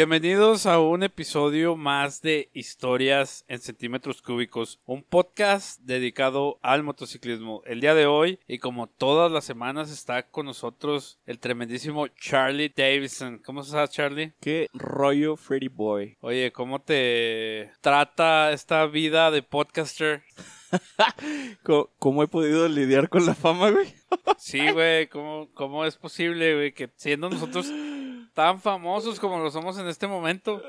Bienvenidos a un episodio más de Historias en Centímetros Cúbicos, un podcast dedicado al motociclismo. El día de hoy, y como todas las semanas, está con nosotros el tremendísimo Charlie Davidson. ¿Cómo estás, Charlie? Qué rollo Freddy Boy. Oye, ¿cómo te trata esta vida de podcaster? ¿Cómo, he podido lidiar con la fama, güey? Sí, güey, ¿cómo, ¿cómo es posible, güey, que siendo nosotros tan famosos como lo somos en este momento,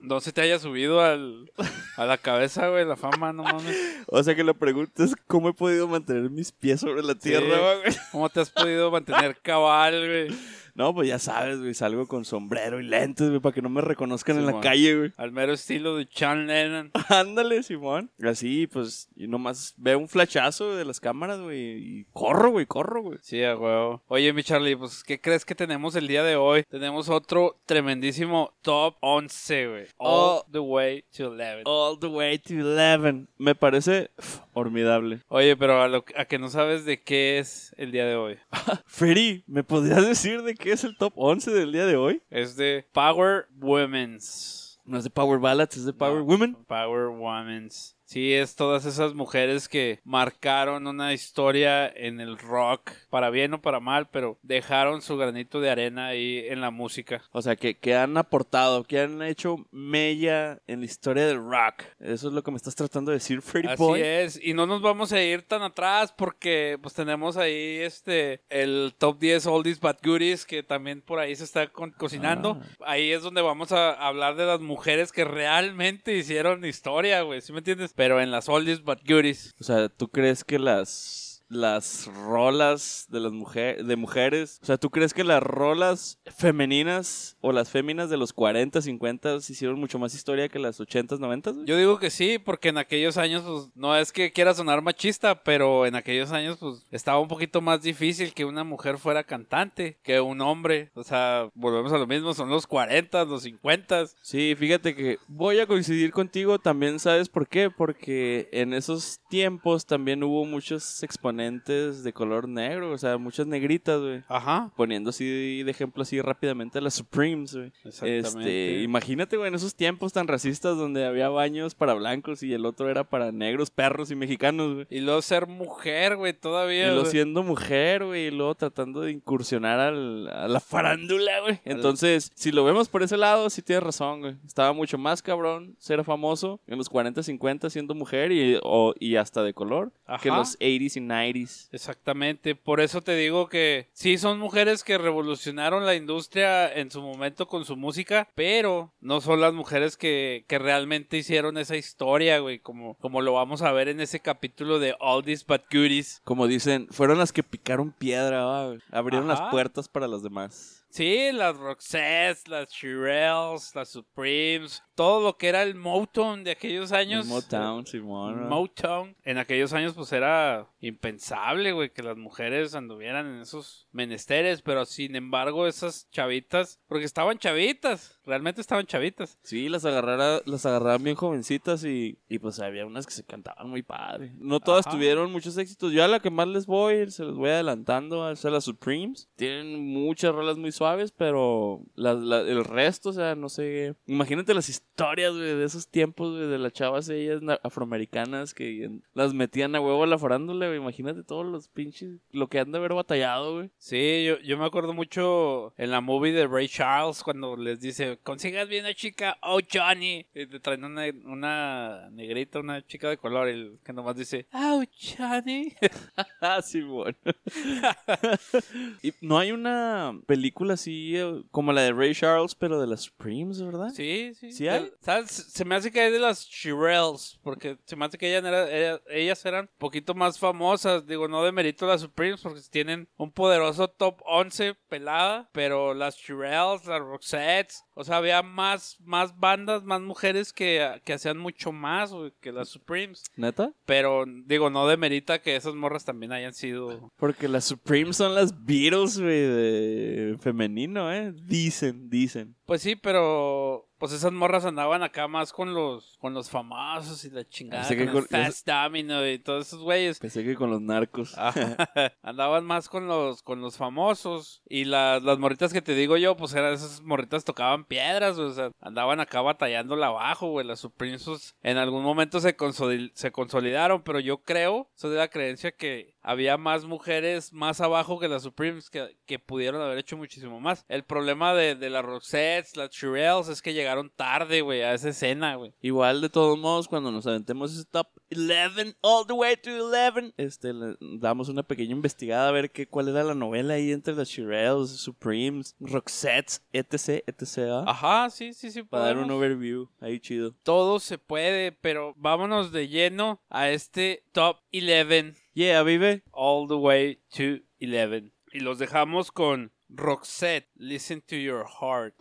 no se te haya subido al, a la cabeza, güey, la fama, no mames? O sea que la pregunta es cómo he podido mantener mis pies sobre la tierra, güey. ¿Cómo te has podido mantener cabal, güey? No, pues ya sabes, güey, salgo con sombrero y lentes, güey, para que no me reconozcan en la calle, güey. Al mero estilo de Sean Lennon. Ándale, Simón. Así, pues, y nomás veo un flashazo de las cámaras, güey, y corro, güey, corro, güey. Sí, a huevo. Oye, mi Charlie, pues, ¿qué crees que tenemos el día de hoy? Tenemos otro tremendísimo top 11, güey. All Oh. the way to 11. All the way to 11. Me parece formidable. Oye, pero a, lo, a que no sabes de qué es el día de hoy. Freddy, ¿me podrías decir de qué es el top 11 del día de hoy? Es de Power Women's. No es de Power Ballads, es de Power No, Women. Power Women's. Sí, es todas esas mujeres que marcaron una historia en el rock, para bien o para mal, pero dejaron su granito de arena ahí en la música. O sea, que, que han aportado, que han hecho mella en la historia del rock. Eso es lo que me estás tratando de decir, Freddy Así Boy. es, y no nos vamos a ir tan atrás porque pues tenemos ahí este el top 10 oldies but goodies que también por ahí se está co- cocinando. Ahí es donde vamos a hablar de las mujeres que realmente hicieron historia, güey, ¿sí me entiendes? Pero en las oldies but goodies. O sea, ¿tú crees que las las rolas de las mujeres de mujeres, o sea, ¿tú crees que las rolas femeninas o las féminas de los 40, 50 hicieron mucho más historia que las 80s, 90s? güey? Yo digo que sí, porque en aquellos años, pues, no es que quiera sonar machista, pero en aquellos años, pues, estaba un poquito más difícil que una mujer fuera cantante que un hombre. O sea, volvemos a lo mismo, son los 40, los 50. Sí, fíjate que voy a coincidir contigo también, ¿sabes por qué? Porque en esos tiempos también hubo muchos exponentes de color negro, o sea, muchas negritas, güey. Ajá. Poniendo así de ejemplo así rápidamente a las Supremes, güey. Exactamente. Este, imagínate, güey, en esos tiempos tan racistas donde había baños para blancos y el otro era para negros, perros y mexicanos, güey. Y luego ser mujer, güey, Y todavía. luego güey. siendo mujer, güey, y luego tratando de incursionar al- a la farándula, güey. Entonces, si lo vemos por ese lado, sí tienes razón, güey. Estaba mucho más cabrón ser famoso en los 40, 50 siendo mujer y, o- y hasta de color que en los 80s y 90s. Exactamente, por eso te digo que sí son mujeres que revolucionaron la industria en su momento con su música, pero no son las mujeres que, que realmente hicieron esa historia, güey, como, como lo vamos a ver en ese capítulo de All These But Goodies. Como dicen, fueron las que picaron piedra, va, abrieron Ajá. las puertas para los demás. Sí, las Roxettes, las Shirelles, las Supremes, todo lo que era el Motown de aquellos años. El Motown, Simón. Motown. En aquellos años, pues era impensable, güey, que las mujeres anduvieran en esos menesteres. Pero sin embargo, esas chavitas, porque estaban chavitas, realmente estaban chavitas. Sí, las, agarrara, las agarraban bien jovencitas y, y pues había unas que se cantaban muy padre. No todas Ajá. tuvieron muchos éxitos. Yo a la que más les voy, se los voy adelantando, a las Supremes. Tienen muchas rolas muy suaves, pero la- la- el resto, o sea, no sé. Imagínate las historias, güey, de esos tiempos, güey, de las chavas ellas na- afroamericanas que las metían a huevo a la farándula, güey. Imagínate todos los pinches, lo que han de haber batallado, güey. Sí, yo, yo me acuerdo mucho en la movie de Ray Charles cuando les dice, consigas bien una chica, oh Johnny. Y te traen una, una negrita, una chica de color, el que nomás dice, oh Johnny. Ah, sí, bueno. y no hay una película así eh, como la de Ray Charles, pero de las Supremes, ¿verdad? Sí, sí. ¿Sí hay? De- ¿Sabes? Se me hace que hay de las Shirelles, porque se me hace que ellas, era- ella- ellas eran un poquito más famosas. Digo, no de mérito las Supremes, porque tienen un poderoso top 11 pelada, pero las Shirelles, las Roxettes, o sea, había más, más bandas, más mujeres que, que hacían mucho más güey, que las Supremes. ¿Neta? Pero, digo, no demerita que esas morras también hayan sido... Porque las Supremes son las Beatles, güey, de femenino, ¿eh? Dicen, dicen. Pues sí, pero pues esas morras andaban acá más con los con los famosos y la chingada, con con- Fast Domino y todos esos güeyes. Pensé que con los narcos. Ajá. Andaban más con los con los famosos y las, las morritas que te digo yo, pues eran esas morritas tocaban piedras, o sea, andaban acá batallándola abajo, güey, las Supremes pues, en algún momento se, consoli- se consolidaron, pero yo creo, soy de la creencia que había más mujeres más abajo que las Supremes que, que pudieron haber hecho muchísimo más. El problema de, de las Rosettes, las Shirelles, es que llegaron tarde, güey, a esa escena, güey. Igual, de todos modos, cuando nos aventemos ese top 11, all the way to 11, este, le damos una pequeña investigada a ver qué, cuál era la novela ahí entre las Shirelles, Supremes, Roxettes, etc, etc. Ajá, sí, sí, sí. Para dar un overview ahí chido. todo se puede, pero vámonos de lleno a este top 11, Yeah, vive. all the way to 11. Y los dejamos con Roxette, Listen to Your Heart.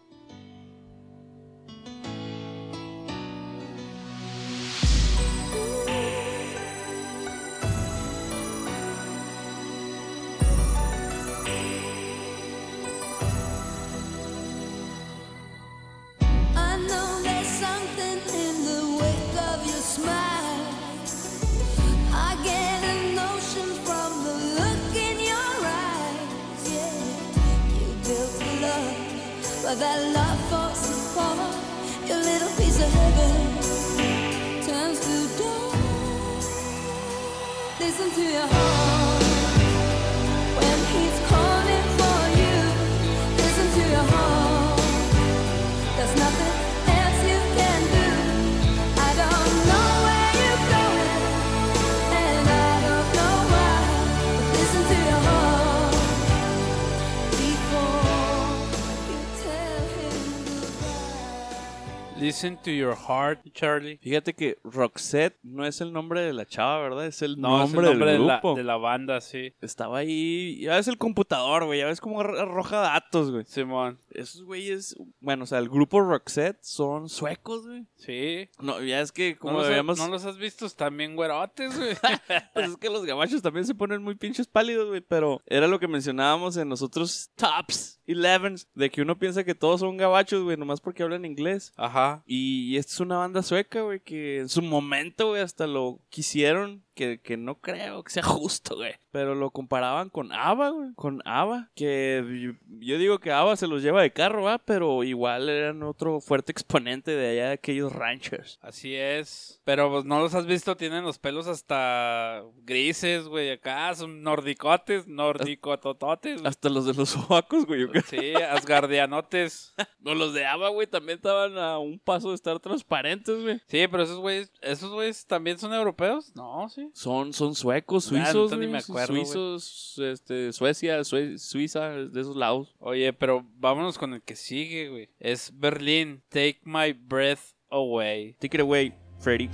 Listen to Your Heart, Charlie. Fíjate que Roxette no es el nombre de la chava, ¿verdad? Es el No, nombre, es el nombre del de la, grupo. de la banda, sí. Estaba ahí. Ya ves el computador, güey. Ya ves cómo arro- arroja datos, güey. Simón, Esos güeyes. Bueno, o sea, el grupo Roxette son suecos, güey. sí. No, ya es que ¿No como habíamos. no los has visto? Bien güerotes, güey. Pues es que los gabachos también se ponen muy pinches pálidos, güey. Pero era lo que mencionábamos en los otros tops 11 de que uno piensa que todos son gabachos, güey, nomás porque hablan inglés. Ajá. Y esta es una banda sueca, güey, que en su momento, güey, hasta lo quisieron, que, que no creo que sea justo, güey. Pero lo comparaban con ABBA, güey, con ABBA. Que yo, digo que ABBA se los lleva de carro, ¿va? Pero igual eran otro fuerte exponente de allá de aquellos ranchers. Así es. Pero pues no los has visto, tienen los pelos hasta grises, güey. Acá son nordicotes, nordicotototes. güey. Hasta los de los sobacos, güey. Sí, asgardianotes. No, los de ABBA, güey, también estaban a un paso de estar transparentes, güey. Sí, pero esos güeyes, esos güeyes también son europeos. No, sí. Son, son suecos, suizos, me acuerdo, suizos, este, Suecia, Sue- Suiza, de esos lados. Oye, pero vámonos con el que sigue, güey. Es Berlín, Take My Breath Away. Take it away, Freddy.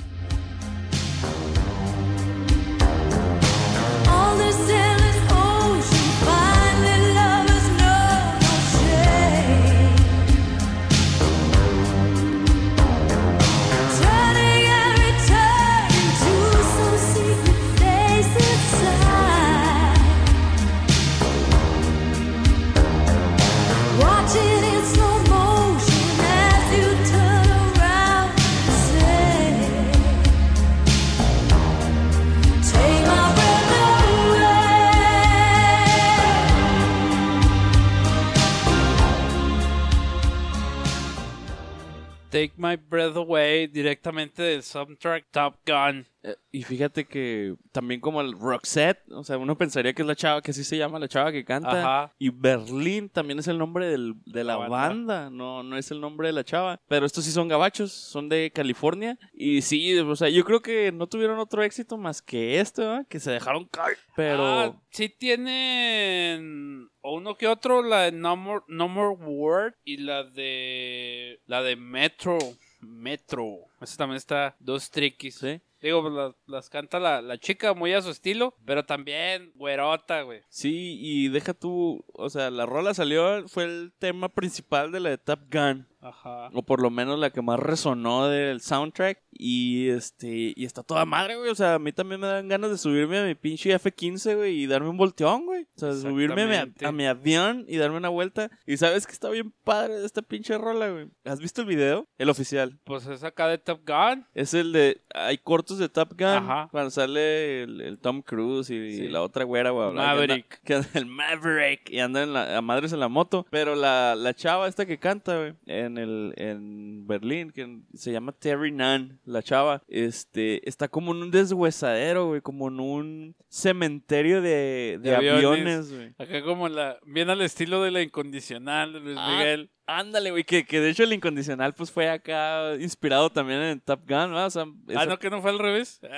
Take My Breath Away, directamente del soundtrack Top Gun. Eh, Y fíjate que también como el Roxette, o sea, uno pensaría que es la chava, que así se llama la chava que canta. Ajá. Y Berlín también es el nombre del- de la, La banda. banda. no no es el nombre de la chava. Pero estos sí son gabachos, son de California. Y sí, o sea, yo creo que no tuvieron otro éxito más que este, ¿verdad? Que se dejaron caer. Pero... Ah, sí tienen uno que otro, la de no More Word y la de la de Metro. Metro. Esa también está dos triquis. Sí. Digo, pues las, las canta la, la chica muy a su estilo, pero también güerota, güey. Sí, y deja tú, o sea, la rola salió, fue el tema principal de la de Top Gun. Ajá. O por lo menos la que más resonó del soundtrack. Y este, y está toda madre, güey. O sea, a mí también me dan ganas de subirme a mi pinche F-15, güey, y darme un volteón, güey. O sea, subirme a mi, Exactamente. a mi avión y darme una vuelta. Y sabes que está bien padre de esta pinche rola, güey. ¿Has visto el video? El oficial. Pues es acá de Top Gun. Es el de. Hay cortos de Top Gun. Ajá. Cuando sale el, el Tom Cruise y, Sí. la otra güera, güey. Maverick. Que anda, que anda- el Maverick. Y anda en la, a madres en la moto. Pero la, la chava esta que canta, güey. En, el, en Berlín. Que se llama Terry Nunn. La chava. Este. Está como en un deshuesadero, güey. Como en un cementerio de, de De aviones. aviones, güey. Acá como la. Bien al estilo de la incondicional de Luis Ah, Miguel. Ándale, güey. Que, que de hecho el incondicional, pues fue acá inspirado también en Top Gun, ¿no? O sea, Ah, esa- no, que no fue al revés.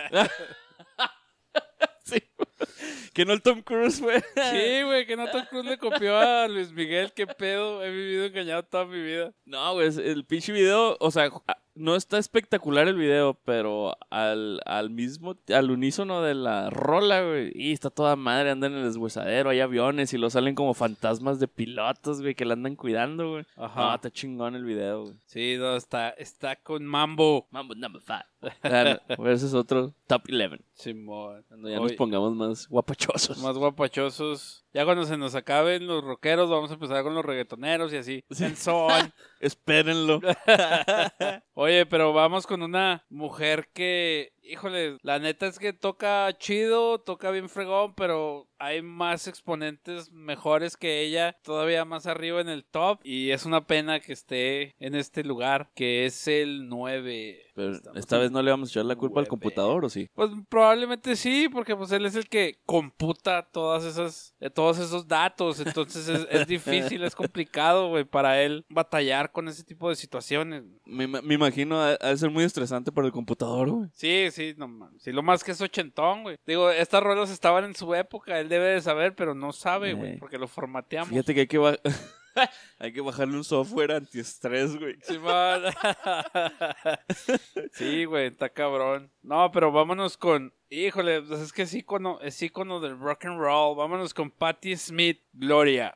Sí. Que no el Tom Cruise fue. Sí, güey, que no Tom Cruise le copió a Luis Miguel. Qué pedo. He vivido engañado toda mi vida. No, güey, el pinche video, o sea, no está espectacular el video, pero al, al mismo, al unísono de la rola, güey, y está toda madre, andan en el deshuesadero, hay aviones y lo salen como fantasmas de pilotos, güey, que la andan cuidando, güey. Ajá. No, está chingón el video, güey. Sí, no, está, está con Mambo. Mambo number five. Claro, ese es otro top 11. Simón. Cuando ya nos pongamos más guapachosos. Más guapachosos. Ya cuando se nos acaben los rockeros, vamos a empezar con los reggaetoneros y así. En son. Espérenlo. Oye, pero vamos con una mujer que, híjole, la neta es que toca chido, toca bien fregón, pero hay más exponentes mejores que ella, todavía más arriba en el top. Y es una pena que esté en este lugar, que es el 9. Pero Estamos esta vez no le vamos a echar la culpa al computador, ¿o sí? Pues probablemente sí, porque pues él es el que computa todas esas, eh, todos esos datos, entonces es, es difícil, es complicado, güey, para él batallar con ese tipo de situaciones. Me, me imagino ha ha de ser muy estresante para el computador, güey. Sí, sí, no mames. Sí, lo más que es ochentón, güey. Digo, estas rolas estaban en su época, él debe de saber, pero no sabe, güey, Ey. porque lo formateamos. Fíjate que hay que, ba- hay que bajarle un software antiestrés, güey. Simón. sí, güey, está cabrón. No, pero vámonos con. Híjole, pues es que es ícono, es ícono del rock and roll. Vámonos con Patti Smith, Gloria.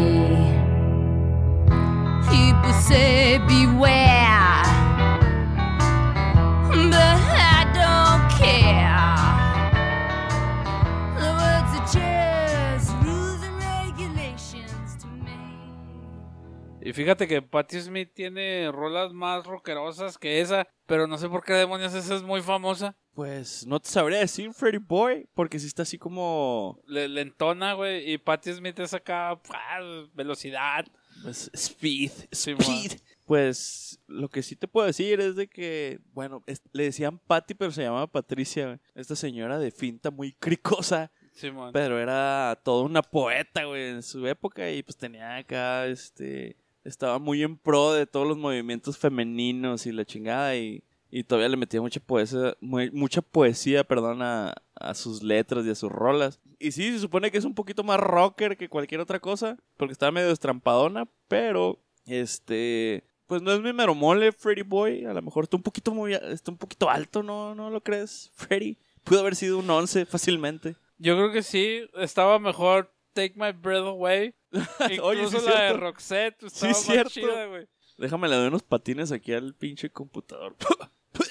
People say beware, but I don't care. The words are just rules and regulations to me. Y fíjate que Patti Smith tiene rolas más rockerosas que esa, pero no sé por qué demonios esa es muy famosa. Pues no te sabría decir Freddy Boy, porque sí está así como Le, le entona, güey, y Patti Smith es acá, ¡pua! velocidad. Pues, speed, speed. Pues lo que sí te puedo decir es de que, bueno, es- le decían Patty, pero se llamaba Patricia. Esta señora de finta muy cricosa, Simón. pero era toda una poeta, güey, en su época y pues tenía acá, este, estaba muy en pro de todos los movimientos femeninos y la chingada y, y todavía le metía mucha poesía, mu- mucha poesía, perdón, a, a sus letras y a sus rolas. Y sí, se supone que es un poquito más rocker que cualquier otra cosa, porque estaba medio estrampadona, pero, este, pues no es mi mero mole, Freddy Boy, a lo mejor está un poquito muy, está un poquito alto, ¿no? ¿No lo crees, Freddy? Pudo haber sido un 11 fácilmente. Yo creo que sí, estaba mejor Take My Breath Away. Incluso Oye, sí la de cierto. Roxette Sí estaba es más cierto. chida, güey. Déjame le doy unos patines aquí al pinche computador.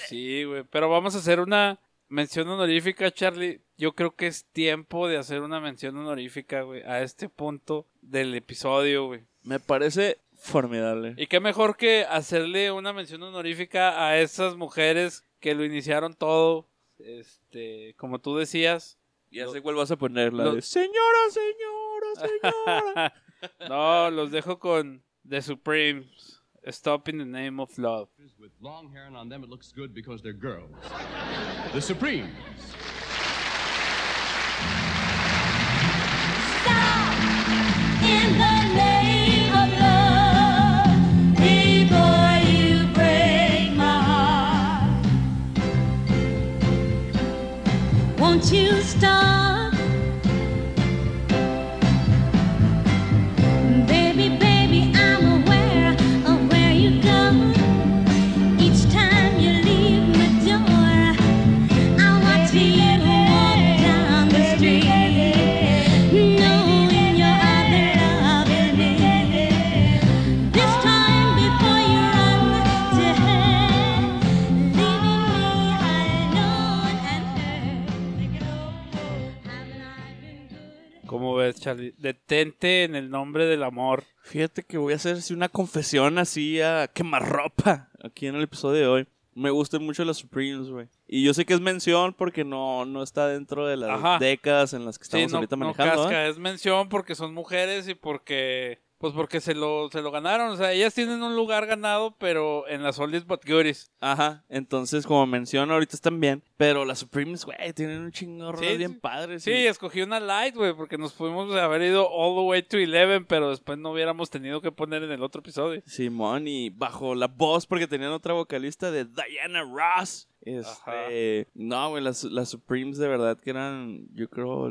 Sí, güey. Pero vamos a hacer una mención honorífica, Charlie. Yo creo que es tiempo de hacer una mención honorífica, güey, a este punto del episodio, güey. Me parece formidable. Y qué mejor que hacerle una mención honorífica a esas mujeres que lo iniciaron todo. Este, como tú decías. Ya sé cuál vas a poner, la lo- de Señora, señora, señora. no, los dejo con The Supremes. Stop in the name of love. With long hair on them, it looks good because they're girls. the Supremes. Stop in the name of love before you break my heart. Won't you stop? Charlie? Detente en el nombre del amor. Fíjate que voy a hacer así una confesión así a quemarropa aquí en el episodio de hoy. Me gustan mucho las Supremes, güey. Y yo sé que es mención porque no, no está dentro de las Ajá. décadas en las que Sí, estamos no, ahorita no manejando. ¿eh? casca, es mención porque son mujeres y porque pues porque se lo, se lo ganaron. O sea, ellas tienen un lugar ganado, pero en las oldies but goodies. Ajá, entonces como menciono ahorita están bien, pero las Supremes, güey, tienen un chingo Sí, bien sí. padres. Sí, y- escogí una light, güey, porque nos pudimos haber ido all the way to 11, pero después no hubiéramos tenido que poner en el otro episodio. Simón y bajo la voz porque tenían otra vocalista de Diana Ross. Este, no, güey, las, las Supremes de verdad que eran, yo creo,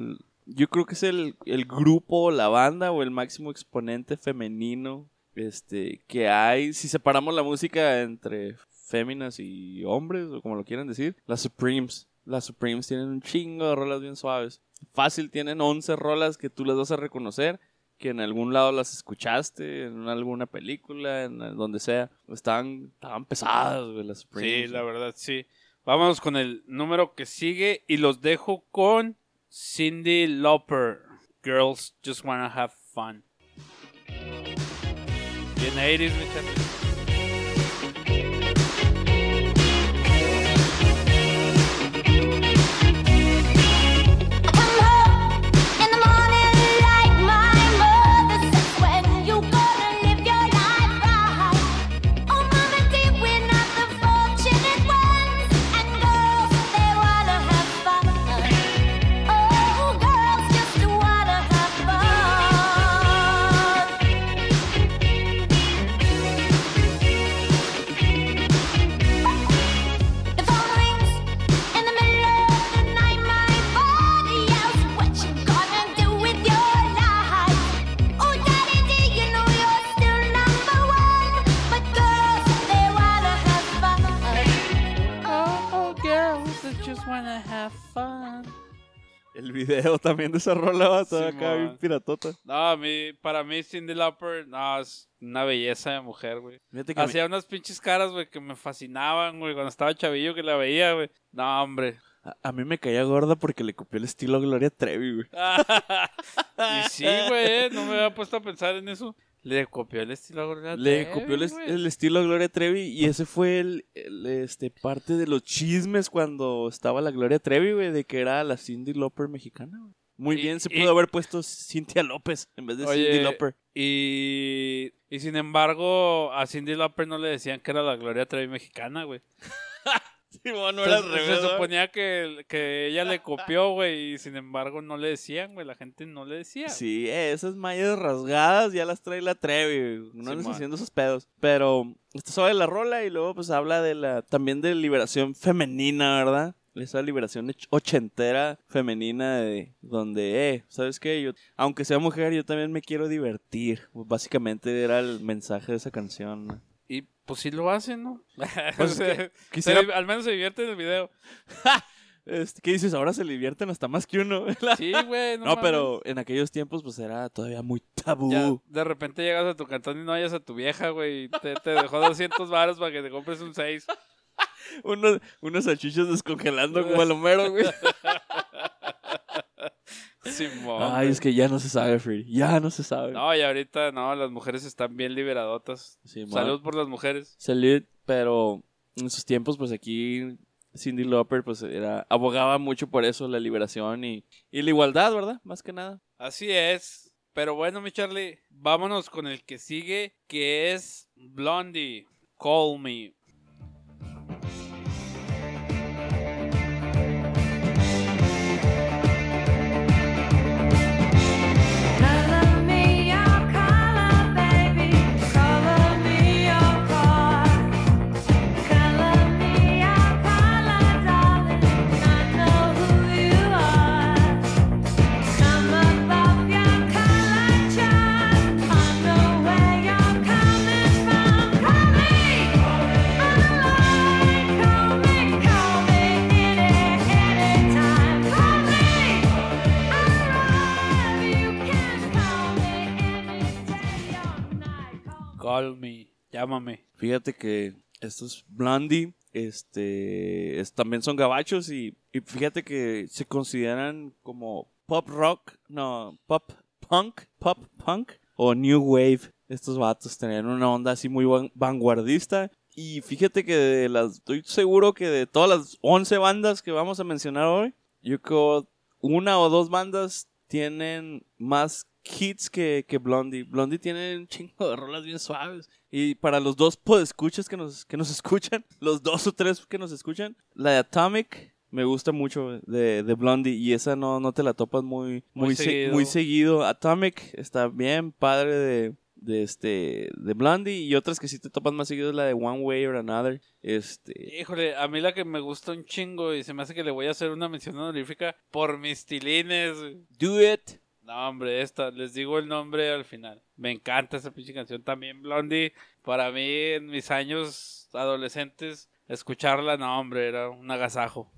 yo creo que es el, el grupo, la banda o el máximo exponente femenino este, que hay. Si separamos la música entre féminas y hombres, o como lo quieran decir, las Supremes. Las Supremes tienen un chingo de rolas bien suaves. Fácil, tienen 11 rolas que tú las vas a reconocer que en algún lado las escuchaste, en alguna película, en donde sea. Estaban, estaban pesadas, güey, las Sí, Supremes. la verdad, sí. Vámonos con el número que sigue y los dejo con Cindy Lauper. Girls just wanna have fun. Bien, 80s, mi El video también de esa rola toda acá bien piratota. No, a mí, para mí Cindy Lauper, no, es una belleza de mujer, güey. Hacía unas pinches caras, güey, que me fascinaban, güey, cuando estaba chavillo que la veía, güey. No, hombre. a, a mí me caía gorda porque le copió el estilo a Gloria Trevi, güey. y sí, güey, eh, no me había puesto a pensar en eso. Le copió el estilo a Gloria Le Trevi, copió el, estilo a Gloria Trevi y ese fue el, el, este parte de los chismes cuando estaba la Gloria Trevi, güey, de que era la Cindy Lauper mexicana, güey. Muy Y- bien, se y- pudo haber puesto Cintia López en vez de Oye, Cindy Lauper. Y, y sin embargo, a Cindy Lauper no le decían que era la Gloria Trevi mexicana, güey. Sí, bueno, Se, suponía que, que ella le copió, güey, y sin embargo no le decían, güey, la gente no le decía. Sí, eh, esas mallas rasgadas ya las trae la Trevi. No andes Simón. haciendo esos pedos. Pero esto sobre la rola y luego pues habla de la también de liberación femenina, ¿verdad? Esa liberación och- ochentera femenina de donde, eh, ¿sabes qué? Yo, aunque sea mujer, yo también me quiero divertir. Pues, básicamente era el mensaje de esa canción. ¿no? Y pues sí lo hacen, ¿no? Pues, O sea, que quisiera- se- al menos se divierte en el video. Este, ¿Qué dices? Ahora se divierten hasta más que uno. Sí, güey. No, pero en aquellos tiempos pues era todavía muy tabú. Ya, de repente llegas a tu cantón y no hayas a tu vieja, güey. y Te, te dejó 200 varos para que te compres un 6. Unos, unos salchichos descongelando como el Homero, güey. Simón. Ay, es que ya no se sabe, Free. Ya no se sabe. No, y ahorita no, las mujeres están bien liberadotas. Simón. Salud por las mujeres. Salud, pero en sus tiempos, pues aquí Cindy Lauper, pues era, abogaba mucho por eso, la liberación y, y la igualdad, ¿verdad? Más que nada. Así es. Pero bueno, mi Charlie, vámonos con el que sigue, que es Blondie. Call me. Call me. Llámame. Fíjate que estos Blondie, este, es- también son gabachos y, fíjate que se consideran como pop rock, no, pop punk, pop punk o new wave. Estos vatos tenían una onda así muy van- vanguardista. Y fíjate que de las, estoy seguro que de todas las 11 bandas que vamos a mencionar hoy, yo creo una o dos bandas tienen más hits que, que Blondie. Blondie tiene un chingo de rolas bien suaves. Y para los dos podescuchas que nos, que nos escuchan, los dos o tres que nos escuchan, la de Atomic me gusta mucho de, de Blondie y esa no, no te la topas muy, Muy muy, se- seguido. muy seguido. Atomic está bien padre de, de este de Blondie y otras que sí te topas más seguido es la de One Way or Another. Este, Híjole, a mí la que me gusta un chingo y se me hace que le voy a hacer una mención honorífica por mis tilines. Do It. No, hombre, esta, les digo el nombre al final. Me encanta esa pinche canción. También Blondie, para mí en mis años adolescentes, escucharla, no, hombre, era un agasajo.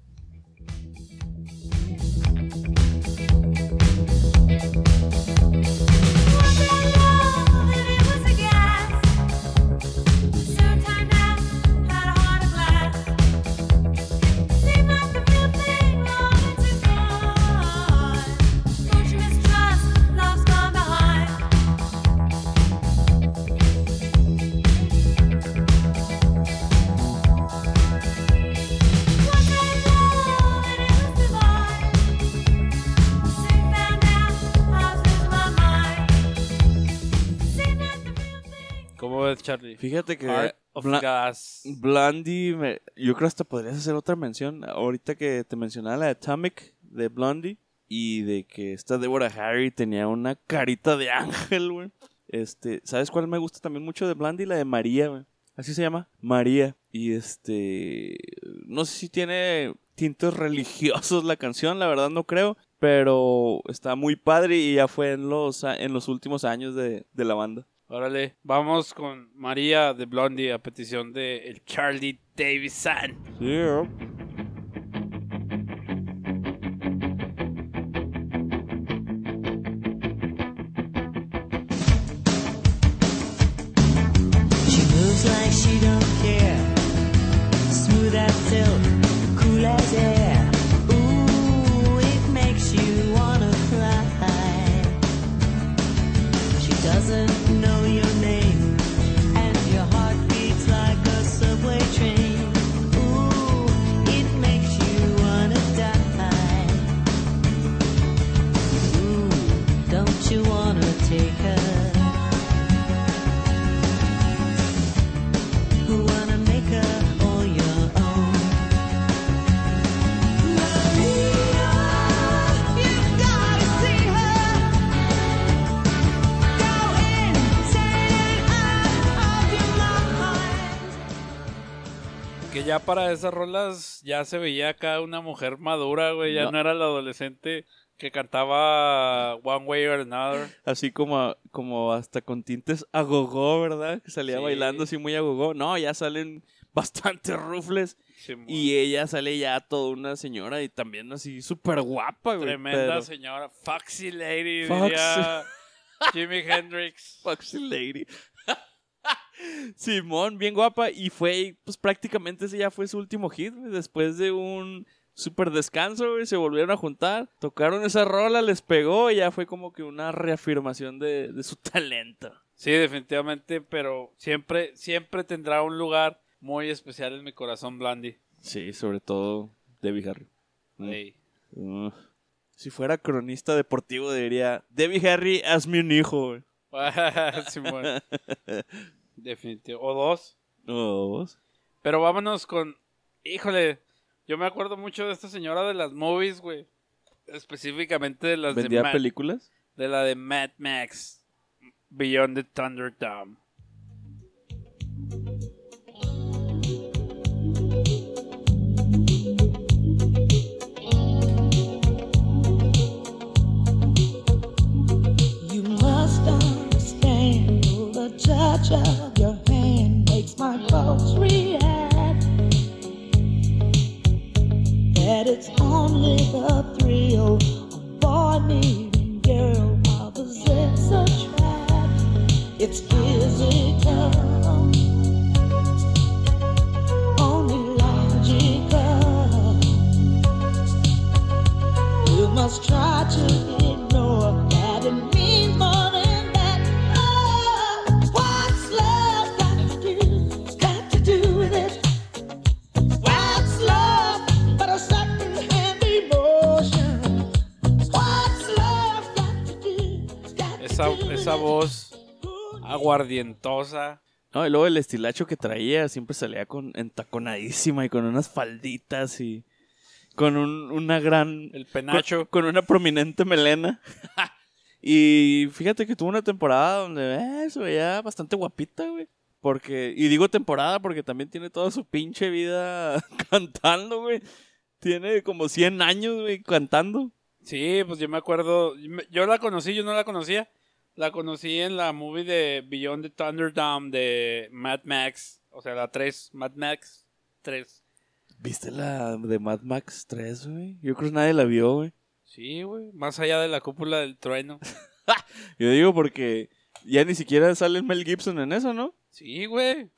Charlie? Fíjate que Heart of Bla- Gas. Blondie, me- yo creo hasta podrías hacer otra mención. Ahorita que te mencionaba la de Atomic de Blondie y de que esta Deborah Harry tenía una carita de ángel, güey. Este, ¿sabes cuál me gusta también mucho de Blondie? La de María, güey. Así se llama, María. Y este, no sé si tiene tintos religiosos la canción, la verdad no creo, pero está muy padre y ya fue en los, en los últimos años de, de la banda. Órale, vamos con María de Blondie a petición de el Charlie Davison. She ya para esas rolas ya se veía acá una mujer madura, güey. Ya No. no, era la adolescente que cantaba One Way or Another. Así como, como hasta con tintes agogó, ¿verdad? Que salía Sí. bailando así muy agogó. No, ya salen bastantes rufles. Y ella sale ya toda una señora y también así súper guapa, güey. Tremenda pero- señora. Foxy Lady, Foxy. diría Jimi Hendrix. Foxy Lady. Simón, bien guapa. Y fue, pues prácticamente ese ya fue su último hit, güey. Después de un súper descanso, güey, se volvieron a juntar. Tocaron esa rola, les pegó y ya fue como que una reafirmación de, de su talento. Sí, definitivamente, pero siempre, siempre tendrá un lugar muy especial en mi corazón, Blondie. Sí, sobre todo Debbie Harry. Mm. Uh, si fuera cronista deportivo diría, Debbie Harry, hazme un hijo, güey. Simón. Definitivo. O dos. No, vos. Pero vámonos con. Híjole, yo me acuerdo mucho de esta señora de las movies, güey. Específicamente de las de, ¿Vendía películas? de la de Mad Max. Beyond the Thunderdome. touch of your hand makes my pulse react. That it's only the thrill of boy meeting girl opposites attract. It's physical. Only logical. You must try to aguardientosa. No, y luego el estilacho que traía siempre salía con entaconadísima y con unas falditas y con un- una gran... El penacho. Con, con una prominente melena. y fíjate que tuvo una temporada donde eh, se veía bastante guapita, güey. Porque, y digo temporada porque también tiene toda su pinche vida cantando, güey. Tiene como 100 años, güey, cantando. Sí, pues yo me acuerdo. Yo la conocí, yo no la conocía. La conocí en la movie de Beyond the Thunderdome de Mad Max. O sea, la 3. Mad Max 3. ¿Viste la de Mad Max 3, güey? Yo creo que nadie la vio, güey. Sí, güey. Más allá de la cúpula del trueno. Yo digo porque ya ni siquiera sale el Mel Gibson en eso, ¿no? Sí, güey.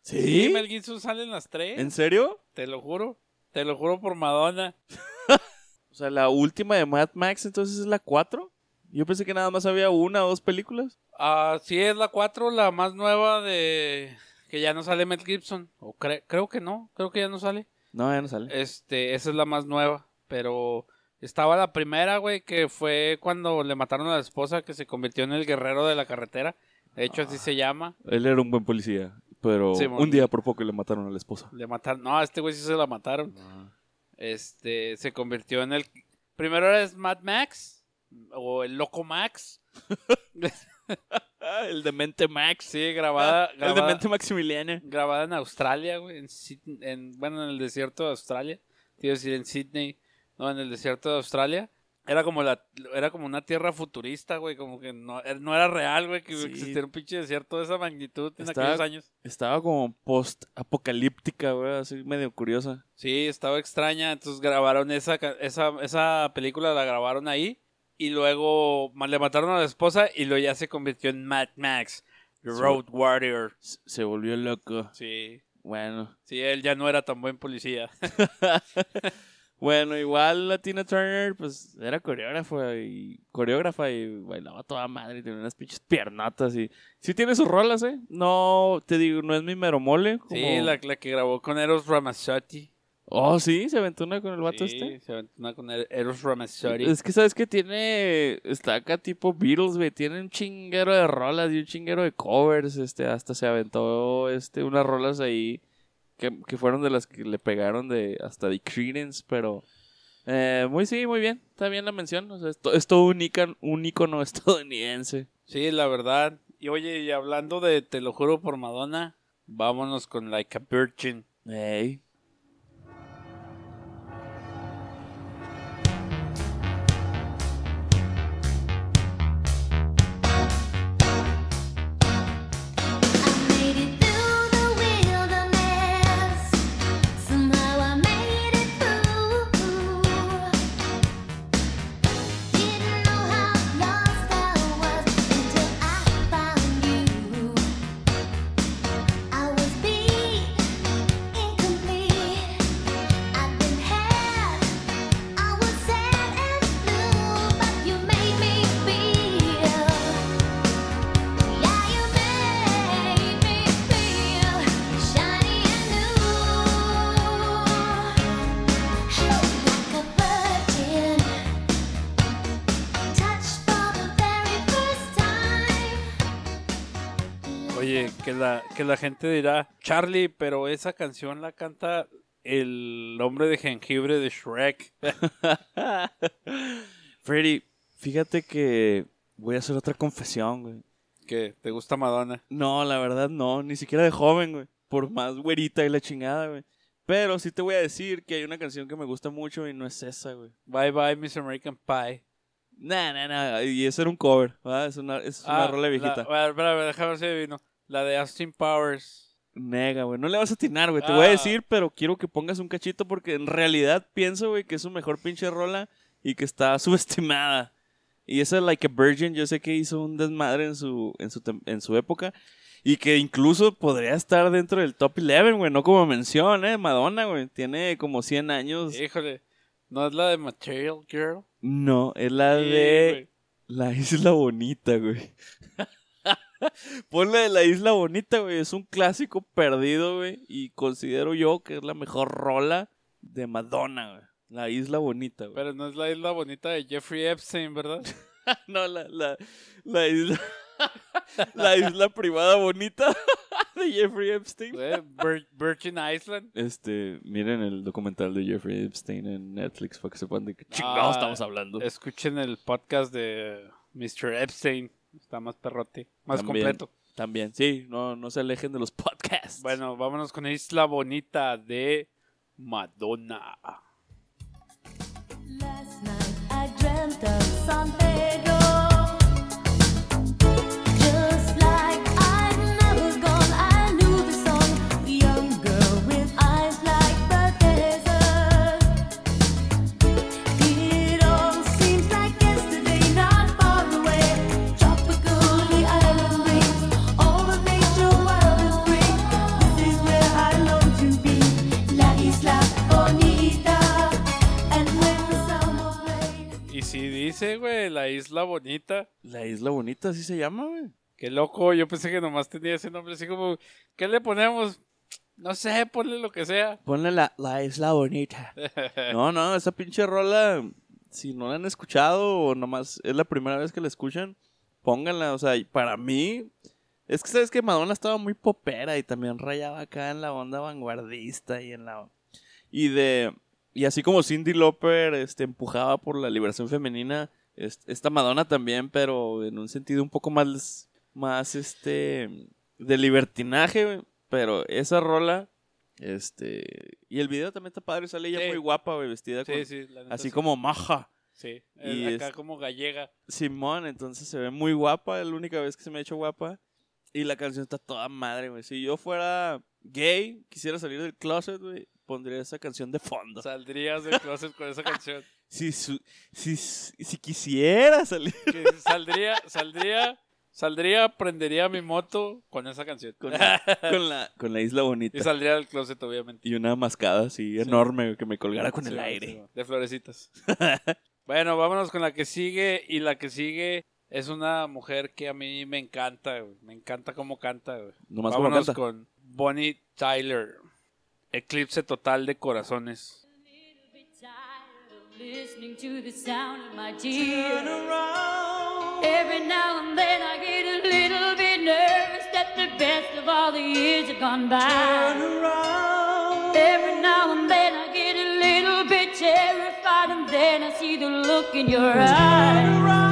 ¿Sí? Sí, Mel Gibson sale en las 3. ¿En serio? Te lo juro. Te lo juro por Madonna. O sea, la última de Mad Max entonces es la 4. Yo pensé que nada más había una o dos películas. Ah, sí, es la 4, la más nueva de. Que ya no sale Mel Gibson. O cre- creo que no. Creo que ya no sale. No, ya no sale. Este, esa es la más nueva. Pero estaba la primera, güey, que fue cuando le mataron a la esposa que se convirtió en el guerrero de la carretera. De hecho, así se llama. Él era un buen policía, pero Sí, un día por poco le mataron a la esposa. Le mataron. No, a este güey sí se la mataron. Este, se convirtió en el. Primero era Mad Max. O el Loco Max. Ah, el demente Max. Sí, grabada. el grabada, demente Maximiliano. grabada en Australia, güey. En, en- bueno, en el desierto de Australia. Quiero decir, en Sydney. No, en el desierto de Australia. Era como la, era como una tierra futurista, güey, como que no, er- no era real, güey, que Sí. existiera un pinche desierto de esa magnitud en Estaba- aquellos años. Estaba como post-apocalíptica, güey, así medio curiosa. Sí, estaba extraña, entonces grabaron esa, esa, esa película, la grabaron ahí, y luego le mataron a la esposa, y luego ya se convirtió en Mad Max. Road Warrior. Se volvió loco. Sí, Bueno. sí, él ya no era tan buen policía. Bueno, igual la Tina Turner, pues era coreógrafa y coreógrafa y bailaba toda madre y tenía unas pinches piernotas y sí tiene sus rolas, ¿eh? No, te digo, no es mi mero mole. como- Sí, la, la que grabó con Eros Ramazzotti. Oh, sí, se aventó una con el vato Sí, este. se aventó una con Er- Eros Ramazzotti. Es que sabes que tiene, está acá tipo Beatles, güey, tiene un chinguero de rolas y un chinguero de covers, este, hasta se aventó, este, unas rolas ahí que, que fueron de las que le pegaron de, hasta de Creedence, pero, eh, muy sí, muy bien, está bien la mención, o sea, es, to- es todo un, ican- un ícono estadounidense. Sí, la verdad. Y oye, y hablando de Te lo juro por Madonna, vámonos con Like a Virgin. Ey. La, que la gente dirá, Charlie, pero esa canción la canta el hombre de jengibre de Shrek. Freddy, fíjate que voy a hacer otra confesión, güey. que te gusta Madonna. No, la verdad no, ni siquiera de joven, güey. Por más güerita y la chingada, güey. Pero sí te voy a decir que hay una canción que me gusta mucho y no es esa, güey. Bye bye, Miss American Pie. Nah, nah, nah. Y ese era un cover, ¿verdad? Es una, es una rola viejita. Ah, La, a ver, espera, a ver, déjame ver si adivino. La de Austin Powers. Nega, güey. No le vas a atinar, güey. Te voy a Ah. decir, pero quiero que pongas un cachito porque en realidad pienso, güey, que es su mejor pinche rola y que está subestimada. Y esa Like a Virgin, yo sé que hizo un desmadre en su, en su, en su época. Y que incluso podría estar dentro del top 11, güey. No como mención, ¿eh? Madonna, güey. Tiene como 100 años. Híjole, ¿no es la de Material Girl? No, es la Sí, de. La Isla Bonita, güey. Ponle de La Isla Bonita, güey. Es un clásico perdido, güey. Y considero yo que es la mejor rola de Madonna, güey. La Isla Bonita, güey. Pero no es la isla bonita de Jeffrey Epstein, ¿verdad? no, la, la, la Isla... La isla privada bonita de Jeffrey Epstein. Vir- Virgin Island. Este, miren el documental de Jeffrey Epstein en Netflix para que sepan de qué chingados Ah, estamos hablando. Escuchen el podcast de Mr. Epstein. Está más perrote, más También. completo. También, sí, no, no se alejen de los podcasts. Bueno, vámonos con Isla Bonita de Madonna. Last night I dreamt of San Pedro. Si dice, güey, la Isla Bonita. La isla bonita, así se llama, güey. Qué loco, yo pensé que nomás tenía ese nombre así como, ¿qué le ponemos? No sé, ponle lo que sea. Ponle la, la isla bonita. No, no, esa pinche rola, si no la han escuchado o nomás es la primera vez que la escuchan, pónganla. O sea, y para mí, es que sabes que Madonna estaba muy popera y también rayaba acá en la onda vanguardista y en la. Y de. Y así como Cindy Lauper este, empujaba por la liberación femenina, es- esta Madonna también, pero en un sentido un poco más. Más este. De libertinaje. Pero esa rola. Este. Y el video también está padre. Sale ella Sí. muy guapa, güey, vestida Sí, con- sí, Así sí. como maja. Sí, y acá es- como gallega. Simón, entonces se ve muy guapa. Es la única vez que se me ha hecho guapa. Y la canción está toda madre, güey. Si yo fuera gay, quisiera salir del closet, güey, pondría esa canción de fondo. Saldrías del closet con esa canción. si, su- si, si quisiera salir Que saldría, saldría, saldría, prendería mi moto con esa canción. con la, con la, con la isla bonita. Y saldría del closet, obviamente. Y una mascada así enorme que me colgara con el aire. sí, de florecitas. bueno, vámonos con la que sigue. Y la que sigue es una mujer que a mí me encanta, güey. Me encanta cómo canta, güey. Nomás vámonos canta. con Bonnie Tyler. Eclipse total de corazones. bit tired of listening to the sound of my tears. Every now and then I get a little bit nervous that the best of all the years have gone by. Every now and then I get a little bit terrified, and then I see the look in your eyes.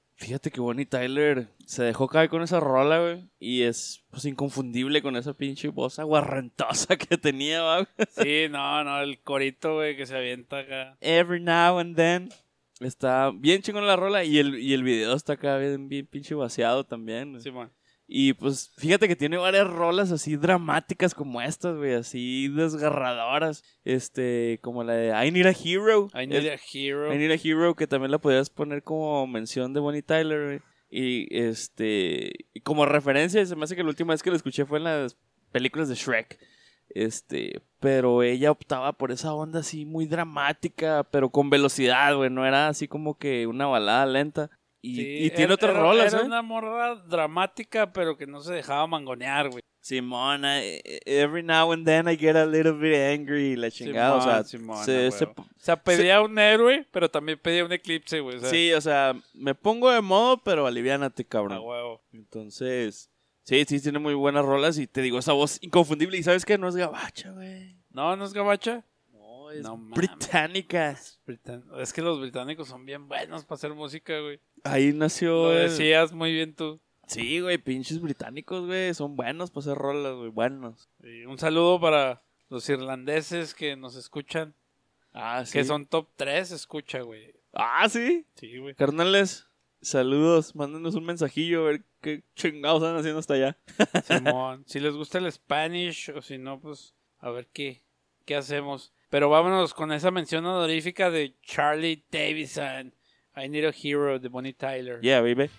Fíjate que Bonnie Tyler se dejó caer con esa rola, güey. Y es pues inconfundible con esa pinche voz aguarrentosa que tenía, güey. Sí, no, no, el corito, güey, que se avienta acá. Every now and then. Está bien chingón la rola y el, y el video está acá bien, bien pinche vaciado también. güey. Simón. Y pues fíjate que tiene varias rolas así dramáticas como estas, güey, así desgarradoras. Este, como la de I Need a Hero. I need Es- a hero. I Need a Hero, que también la podías poner como mención de Bonnie Tyler, güey. Y este, y como referencia, se me hace que la última vez que la escuché fue en las películas de Shrek. Este, pero ella optaba por esa onda así muy dramática, pero con velocidad, güey. No era así como que una balada lenta. Y, Sí, y tiene era- otras era- rolas, Era ¿eh? una morra dramática, pero que no se dejaba mangonear, güey. Simona, eh, every now and then I get a little bit angry, la chingada, o sea, Simón, Simón, se- a se- huevo. O sea, pedía un héroe, pero también pedía un eclipse, güey. O sea, sí, o sea, me pongo de modo, pero aliviánate, a cabrón. huevo. Entonces, sí, sí, tiene muy buenas rolas y te digo, esa voz inconfundible. ¿Y sabes qué? No es gabacha, güey. No, no es gabacha. No, es No mames. británica. Britan- Es que los británicos son bien buenos para hacer música, güey. Ahí nació Lo el, decías muy bien tú. Sí, güey, pinches británicos, güey, son buenos para hacer rolas, güey, buenos. Y un saludo para los irlandeses que nos escuchan, Ah, sí. que son top 3, escucha, güey. Ah, sí. Sí, güey. Carnales, saludos, mándenos un mensajillo a ver qué chingados están haciendo hasta allá. Simón. si les gusta el Spanish o si no, pues a ver qué, qué hacemos. Pero vámonos con esa mención honorífica de Charlie Davidson. I Need a Hero de Bonnie Tyler. Yeah, baby.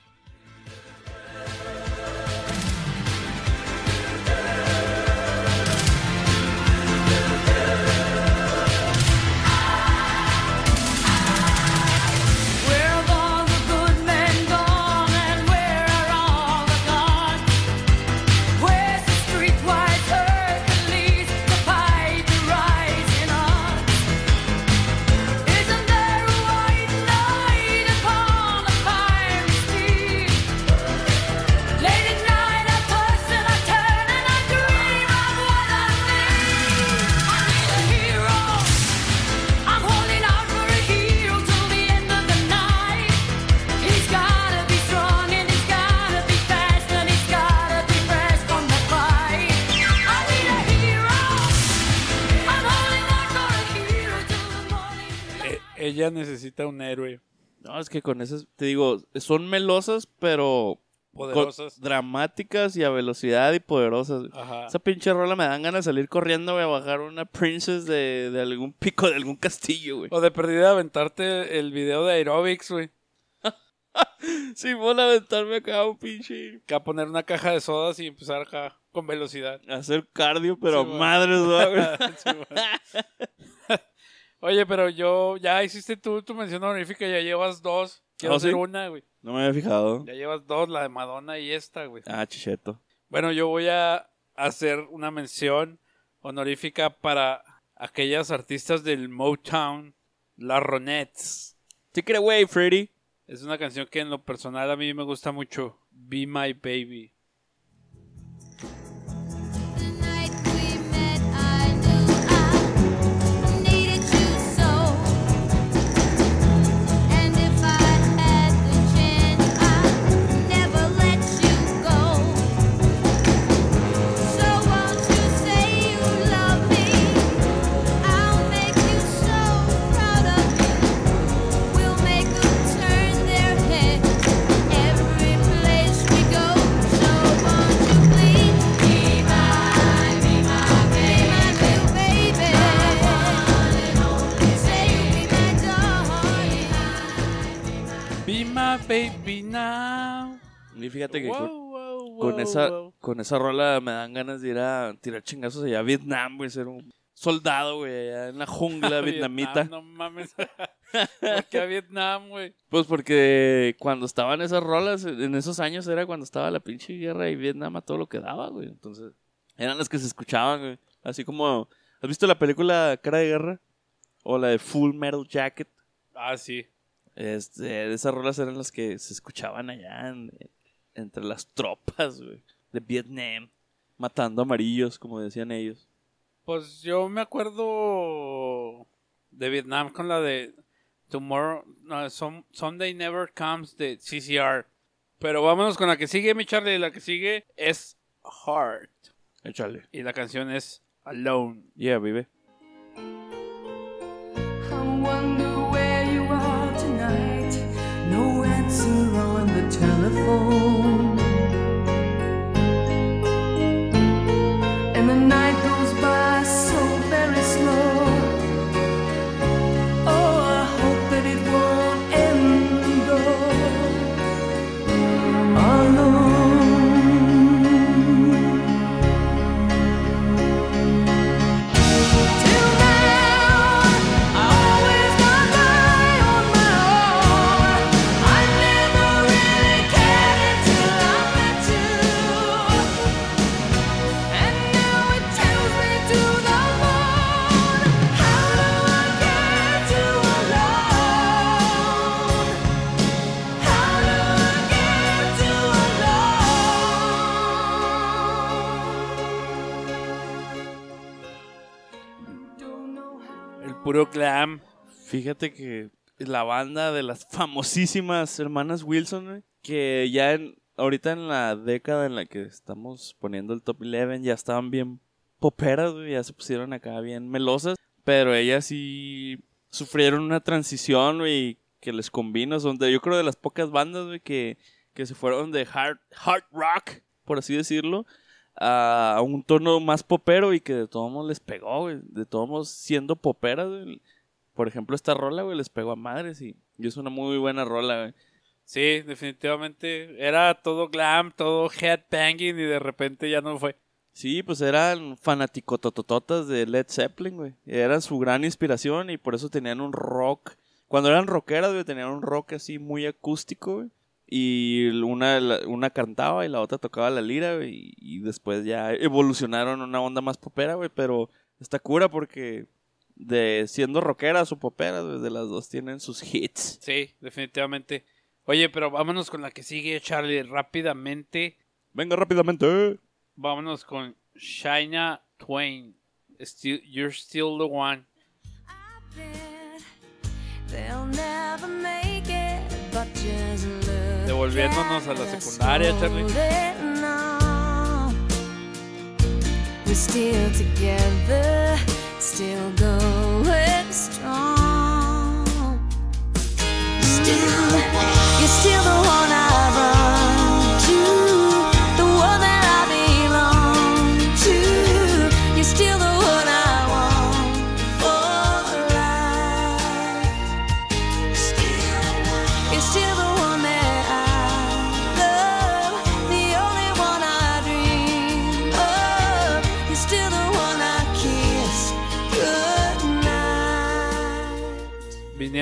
Ella necesita un héroe. No, es que con esas, te digo, son melosas, pero Poderosas. dramáticas y a velocidad y poderosas. Ajá. Esa pinche rola me dan ganas de salir corriendo, güey, a bajar una princess de, de algún pico de algún castillo, güey. O de perdida aventarte el video de aerobics, güey. Sí, voy a aventarme acá un pinche. Que a poner una caja de sodas y empezar acá con velocidad. Hacer cardio, pero Sí, madres, güey. Oye, pero yo, ya hiciste tú tu mención honorífica, ya llevas dos. Quiero ¿Oh, hacer sí? una, güey. No me había fijado. Ya llevas dos, la de Madonna y esta, güey. Ah, chicheto. Bueno, yo voy a hacer una mención honorífica para aquellas artistas del Motown, las Ronettes. Take it away, Freddy. Es una canción que en lo personal a mí me gusta mucho. Be My Baby. Esa, wow. con esa rola me dan ganas de ir a tirar chingazos allá a Vietnam, güey, ser un soldado, güey, allá en la jungla vietnamita. Vietnam, no mames. ¿Por qué a Vietnam, güey? Pues porque cuando estaban esas rolas, en esos años era cuando estaba la pinche guerra y Vietnam a todo lo que daba, güey. Entonces, eran las que se escuchaban, güey. Así como, ¿has visto la película Cara de Guerra? O la de Full Metal Jacket. Ah, sí. Este, esas rolas eran las que se escuchaban allá en- entre las tropas, de Vietnam. Matando amarillos, como decían ellos. Pues yo me acuerdo de Vietnam con la de Tomorrow, no, Sun- Sunday Never Comes de CCR. Pero vámonos con la que sigue, mi Charlie. La que sigue es Heart. Échale. Y la canción es Alone. Yeah, vive. I puro glam. Fíjate que la banda de las famosísimas hermanas Wilson, que ya en- ahorita en la década en la que estamos poniendo el top 11 ya estaban bien poperas, güey, ya se pusieron acá bien melosas, pero ellas sí sufrieron una transición, güey, que les combina, son de, yo creo de las pocas bandas, que, que se fueron de hard, hard rock, por así decirlo, a un tono más popero y que de todos modos les pegó, güey, de todos modos siendo poperas, güey. Por ejemplo, esta rola, güey, les pegó a madres y, y es una muy buena rola, güey. Sí, definitivamente. Era todo glam, todo headbanging y de repente ya no fue. Sí, pues eran fanaticototototas de Led Zeppelin, güey. Eran su gran inspiración y por eso tenían un rock. Cuando eran rockeras, güey, tenían un rock así muy acústico, güey. Y una, la- una cantaba y la otra tocaba la lira, güey. Y después ya evolucionaron a una onda más popera, güey. Pero está cura porque de siendo rockeras o poperas, güey, de las dos tienen sus hits. Sí, definitivamente. Oye, pero vámonos con la que sigue, Charlie, rápidamente. Venga rápidamente. Vámonos con Shina Twain. Still, you're still the one. They'll never make it, but just Devolviéndonos a la secundaria, Charlie. We're still together, still going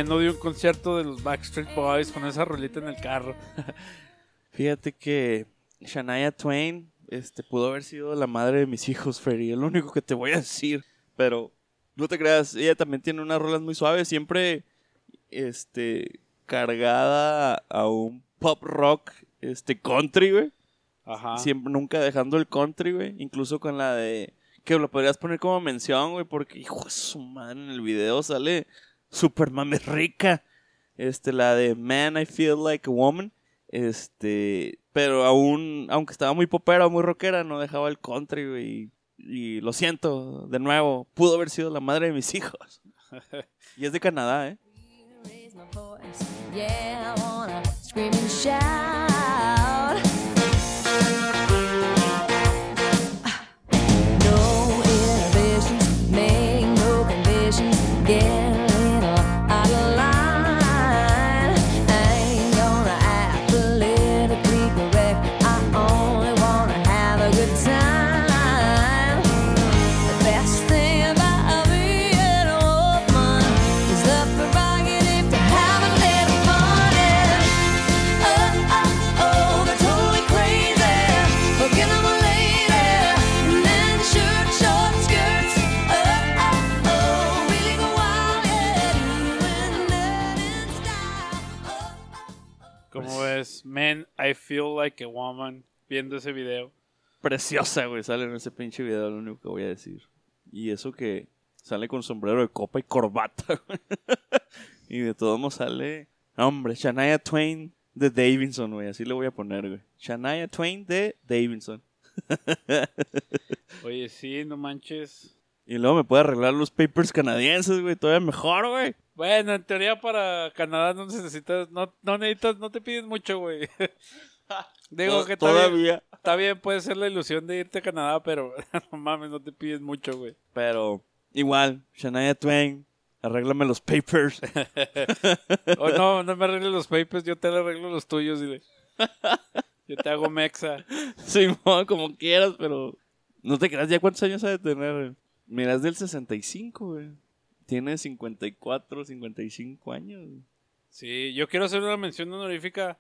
Viniendo de un concierto de los Backstreet Boys con esa rolita en el carro. Fíjate que Shania Twain este, pudo haber sido la madre de mis hijos, Freddy. Es lo único que te voy a decir. Pero no te creas, ella también tiene unas rolas muy suaves. Siempre este, cargada a un pop rock este, country, güey. Ajá. Siempre, nunca dejando el country, güey. Incluso con la de... Que lo podrías poner como mención, güey. Porque, hijo de su madre, en el video sale super mames rica. Este, la de Man, I Feel Like a Woman. Este, pero aún, aunque estaba muy popera, muy rockera, no dejaba el country, güey. Y, y lo siento, de nuevo, pudo haber sido la madre de mis hijos. y es de Canadá, ¿eh? Man, I Feel Like a Woman. Viendo ese video. Preciosa, güey, sale en ese pinche video, lo único que voy a decir. Y eso que sale con sombrero de copa y corbata, güey. y de todos modos sale, hombre, Shania Twain de Davidson, güey, así le voy a poner, güey. Shania Twain de Davidson. Oye, sí, no manches. Y luego me puede arreglar los papers canadienses, güey, todavía mejor, güey. Bueno, en teoría para Canadá no necesitas, no, no necesitas, no te piden mucho, güey. Digo que todavía. está bien, puede ser la ilusión de irte a Canadá, pero no mames, no te piden mucho, güey. Pero igual, Shania Twain, arréglame los papers. O no, no me arregles los papers, yo te arreglo los tuyos, dile. Yo te hago mexa. Simón, como quieras, pero no te creas, ¿ya cuántos años ha de tener? güey? Mira, es del 65, güey. Tiene 54, 55 años. Sí, yo quiero hacer una mención honorífica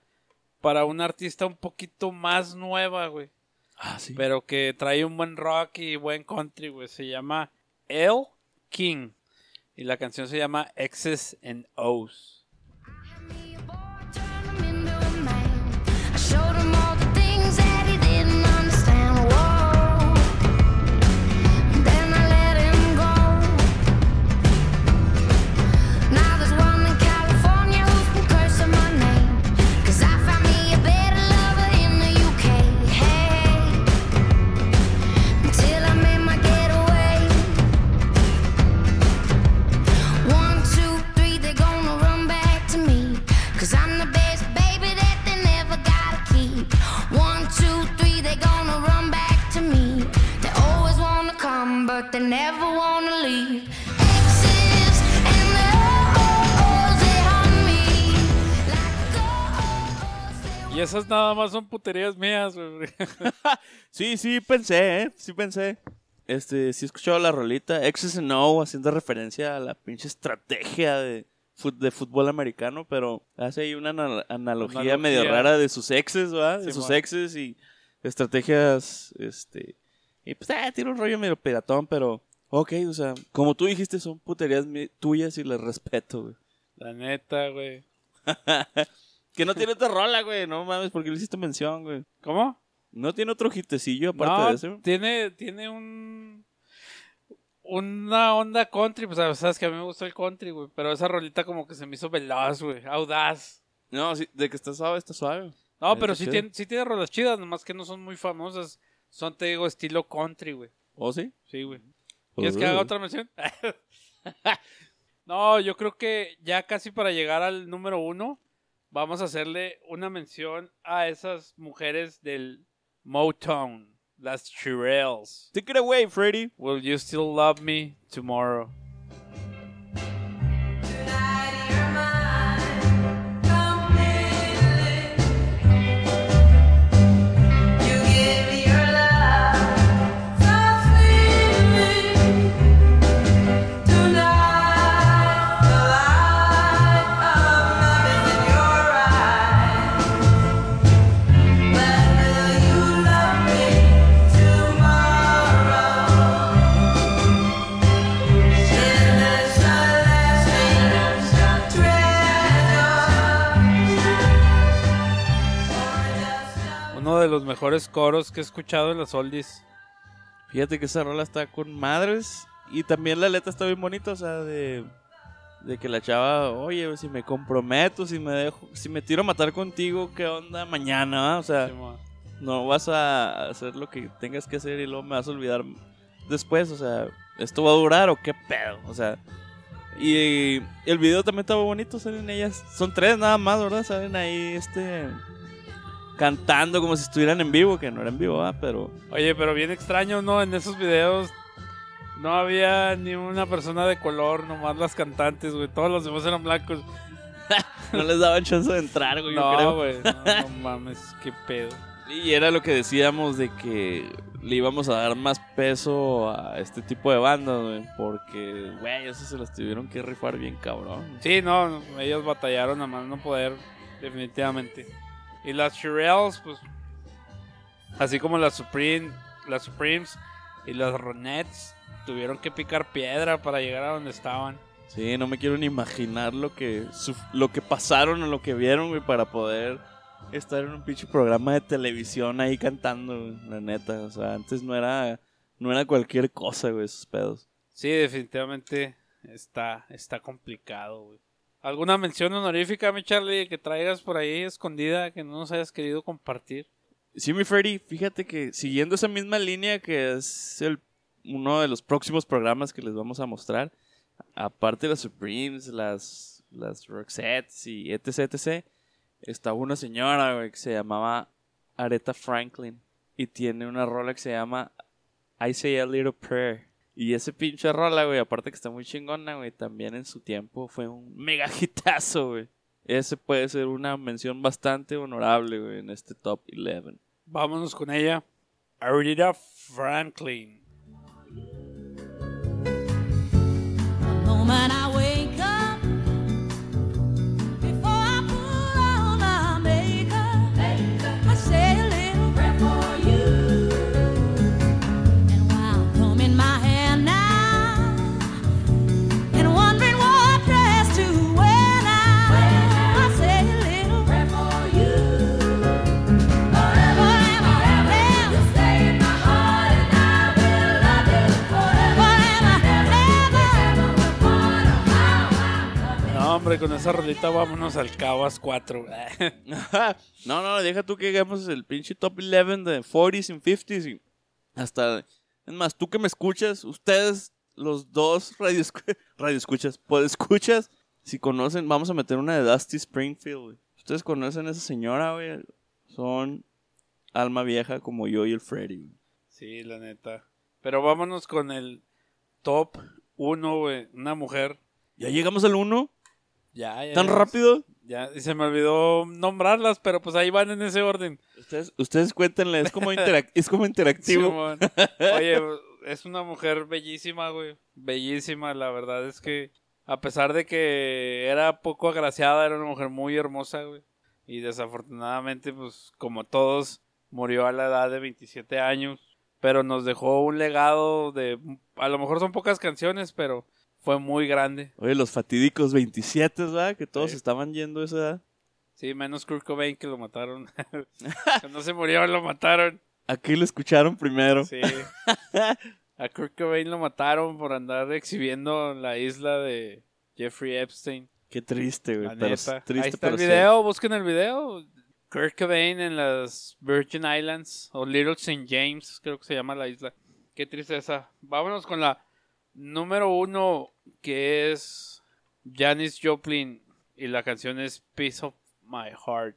para una artista un poquito más nueva, güey. Ah, sí. Pero que trae un buen rock y buen country, güey. Se llama El King. Y la canción se llama X's and O's. Never wanna leave. Exes. Y esas nada más son puterías mías, güey. Sí, sí pensé, ¿eh? Sí pensé. Este, sí he escuchado la rolita X's and O haciendo referencia a la pinche estrategia de, fútbol americano, pero hace ahí una anal- analogía, Analogía. medio rara de sus exes, ¿verdad? De sus man. exes y estrategias, este... Y pues, ah, tiene un rollo medio piratón, pero... Ok, o sea, como tú dijiste, son puterías tuyas y las respeto, güey. La neta, güey. Que no tiene otra rola, güey, no mames, porque le hiciste mención, güey. ¿Cómo? No tiene otro hitecillo aparte no, de ese. tiene, tiene un... Una onda country, pues sabes que a mí me gusta el country, güey. Pero esa rolita como que se me hizo veloz, güey. Audaz. No, sí, de que está suave, está suave. No, pero sí tiene, sí tiene rolas chidas, nomás que no son muy famosas. Son, te digo, estilo country, güey. ¿Oh, sí? Sí, güey. ¿Quieres que haga otra mención? no, yo creo que ya casi para llegar al número uno, vamos a hacerle una mención a esas mujeres del Motown, las Shirelles. Take it away, Freddy. Will you still love me tomorrow? Los mejores coros que he escuchado en los oldies. Fíjate que esa rola está con madres. Y también la letra está bien bonita, o sea, de, de que la chava, oye, si me comprometo, si me dejo, si me tiro a matar contigo, ¿qué onda mañana? O sea, no vas a hacer lo que tengas que hacer y luego me vas a olvidar después, o sea, ¿esto va a durar o qué pedo? O sea, y el video también estaba bonito, salen ellas, son tres nada más, ¿verdad? Salen ahí, este, cantando como si estuvieran en vivo, que no era en vivo, ¿verdad? Pero Oye, pero bien extraño, ¿no? En esos videos no había ni una persona de color, nomás las cantantes, güey. Todos los demás eran blancos. no les daban chance de entrar, güey, yo No, creo. güey. No, no mames, qué pedo. Y era lo que decíamos de que le íbamos a dar más peso a este tipo de bandas, güey, porque, güey, eso se las tuvieron que rifar bien cabrón. Sí, no, ellos batallaron a más no poder, definitivamente. Y las Shirelles, pues, así como las Supreme, las Supremes y las Ronettes, tuvieron que picar piedra para llegar a donde estaban. Sí, no me quiero ni imaginar lo que lo que pasaron o lo que vieron, güey, para poder estar en un pinche programa de televisión ahí cantando, güey, la neta. O sea, antes no era, no era cualquier cosa, güey, esos pedos. Sí, definitivamente está, está complicado, güey. ¿Alguna mención honorífica, mi Charlie, que traigas por ahí escondida que no nos hayas querido compartir? Sí, mi Freddy, fíjate que siguiendo esa misma línea que es el, uno de los próximos programas que les vamos a mostrar, aparte de las Supremes, las, las Roxettes y etc, etc, estaba una señora, que se llamaba Aretha Franklin y tiene una rola que se llama I Say a Little Prayer. Y ese pinche rola, güey, aparte que está muy chingona, güey, también en su tiempo fue un mega hitazo, güey. Ese puede ser una mención bastante honorable, güey, en este top 11. Vámonos con ella. Aretha Franklin. Esa rolita vámonos al Cabas 4. no, no, deja tú que hagamos el pinche top 11 de 40s y 50s y hasta... Es más, tú que me escuchas, ustedes, los dos radio, radio escuchas, pues escuchas, si conocen, vamos a meter una de Dusty Springfield, güey. Ustedes conocen a esa señora, güey, son alma vieja como yo y el Freddy, güey. Sí, la neta. Pero vámonos con el top 1, güey. Una mujer. ¿Ya llegamos al 1? Ya, ya. ¿Tan ya. rápido? Ya, y se me olvidó nombrarlas, pero pues ahí van en ese orden. Ustedes, ustedes cuéntenle, es como, interac- es como interactivo. Oye, es una mujer bellísima, güey. Bellísima, la verdad es que a pesar de que era poco agraciada, era una mujer muy hermosa, güey. Y desafortunadamente, pues como todos, murió a la edad de 27 años. Pero nos dejó un legado de... A lo mejor son pocas canciones, pero fue muy grande. Oye, los fatídicos 27, ¿verdad? Que todos Sí. estaban yendo a esa edad. Sí, menos Kurt Cobain que lo mataron. no se murió, lo mataron. Aquí lo escucharon primero. Sí. A Kurt Cobain lo mataron por andar exhibiendo la isla de Jeffrey Epstein. Qué triste, güey. Pero triste, Ahí está el pero video, busquen el video. Kurt Cobain en las Virgin Islands o Little St. James, creo que se llama la isla. Qué tristeza. Vámonos con la número uno, que es Janis Joplin. Y la canción es Piece of My Heart.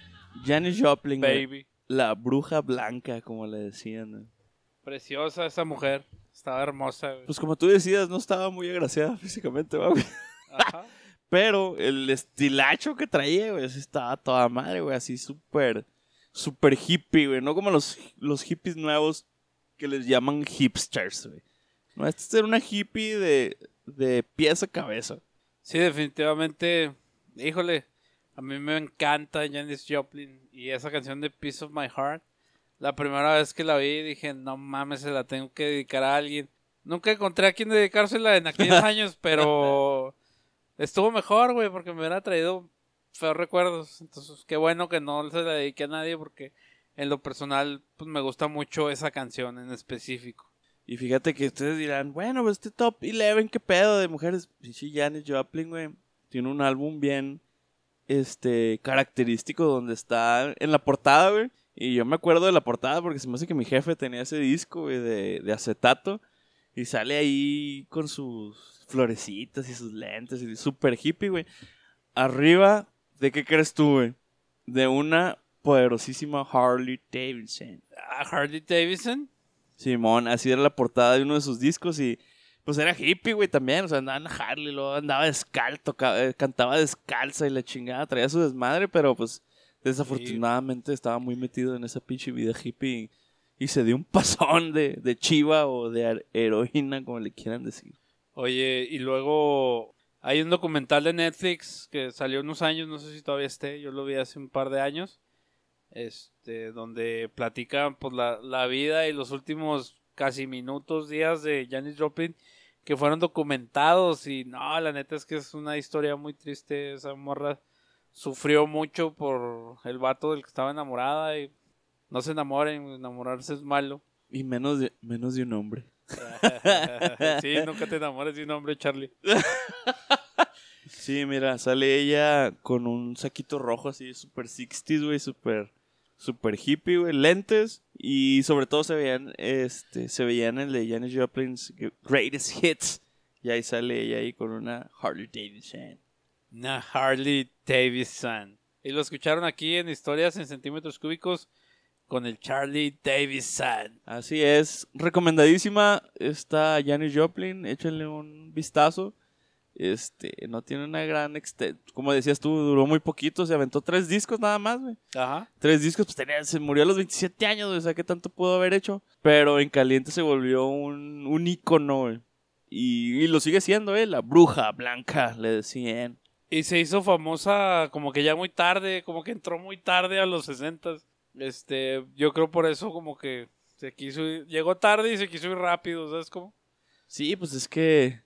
Janis Joplin, baby. la bruja blanca, como le decían. Preciosa esa mujer. Estaba hermosa. güey. Pues como tú decías, no estaba muy agraciada físicamente, ¿va, güey. Ajá. Pero el estilacho que traía, güey, sí estaba toda madre, güey, así súper, súper hippie, güey. No como los, los hippies nuevos que les llaman hipsters, güey. No, este era una hippie de, de pies a cabeza. Sí, definitivamente. Híjole, a mí me encanta Janis Joplin y esa canción de Piece of My Heart. La primera vez que la vi dije, no mames, se la tengo que dedicar a alguien. Nunca encontré a quien dedicársela en aquellos años, pero estuvo mejor, güey, porque me hubiera traído feos recuerdos. Entonces, qué bueno que no se la dediqué a nadie porque en lo personal pues me gusta mucho esa canción en específico. Y fíjate que ustedes dirán, bueno, pues este top 11, ¿qué pedo de mujeres? Pinche Janis Joplin, güey, tiene un álbum bien, este, característico donde está en la portada, güey. Y yo me acuerdo de la portada porque se me hace que mi jefe tenía ese disco, güey, de, de acetato. Y sale ahí con sus florecitas y sus lentes y súper hippie, güey. Arriba, ¿de qué crees tú, güey? De una poderosísima Harley Davidson. ¿A Harley Davidson? Simón, así era la portada de uno de sus discos y pues era hippie, güey, también. O sea, andaba en Harley, luego andaba descalzo, eh, cantaba descalza y la chingada, traía su desmadre, pero pues desafortunadamente estaba muy metido en esa pinche vida hippie y, se dio un pasón de, de chiva o de her- heroína, como le quieran decir. Oye, y luego hay un documental de Netflix que salió unos años, no sé si todavía esté, yo lo vi hace un par de años, este, donde platican pues la, la vida y los últimos casi minutos, días de Janis Joplin que fueron documentados y no, la neta es que es una historia muy triste, esa morra sufrió mucho por el vato del que estaba enamorada y no se enamoren, enamorarse es malo. Y menos de, menos de un hombre. sí, nunca te enamores de un hombre, Charlie. Sí, mira, sale ella con un saquito rojo así, super 60s, güey, super, super hippie, güey, lentes y sobre todo se veían, este, se veían el de Janis Joplin's Greatest Hits y ahí sale ella ahí con una Harley Davidson. Una Harley Davidson. Y lo escucharon aquí en Historias en Centímetros Cúbicos con el Charlie Davidson. Así es, recomendadísima está Janis Joplin, échenle un vistazo. Este, no tiene una gran Como decías tú, duró muy poquito. Se aventó tres discos nada más, güey. Ajá. Tres discos, pues tenía, se murió a los 27 años, güey. O sea, ¿qué tanto pudo haber hecho? Pero en caliente se volvió un, un ícono, güey. Y, y lo sigue siendo, ¿eh? La bruja blanca, le decían. Y se hizo famosa como que ya muy tarde, como que entró muy tarde a los 60. Este, yo creo por eso como que se quiso ir- llegó tarde y se quiso ir rápido, ¿sabes cómo? Sí, pues es que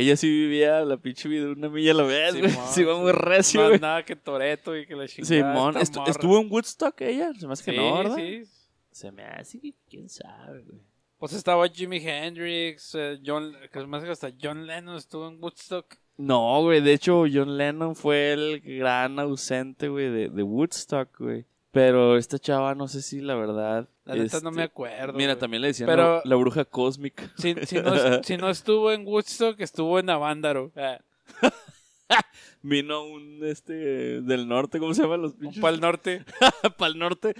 ella sí vivía la pinche vida una milla a la vez, güey. Se iba muy recio, Más güey. nada que Toreto y que la chingada. Simón, morra. estuvo en Woodstock ella, se me hace que Sí, no, ¿verdad? sí. Se me hace que quién sabe, güey. Pues estaba Jimi Hendrix, eh, John, que hace que hasta John Lennon estuvo en Woodstock. No, güey, de hecho John Lennon fue el gran ausente, güey, de, de Woodstock, güey. Pero esta chava, no sé si la verdad... La neta no este, me acuerdo. Mira, también le decían Pero- la, la bruja cósmica. Si, si no, si no estuvo en Woodstock, estuvo en Avándaro. Ah, Vino un, este, del norte, ¿cómo se llaman los pinches? para el norte. para el norte.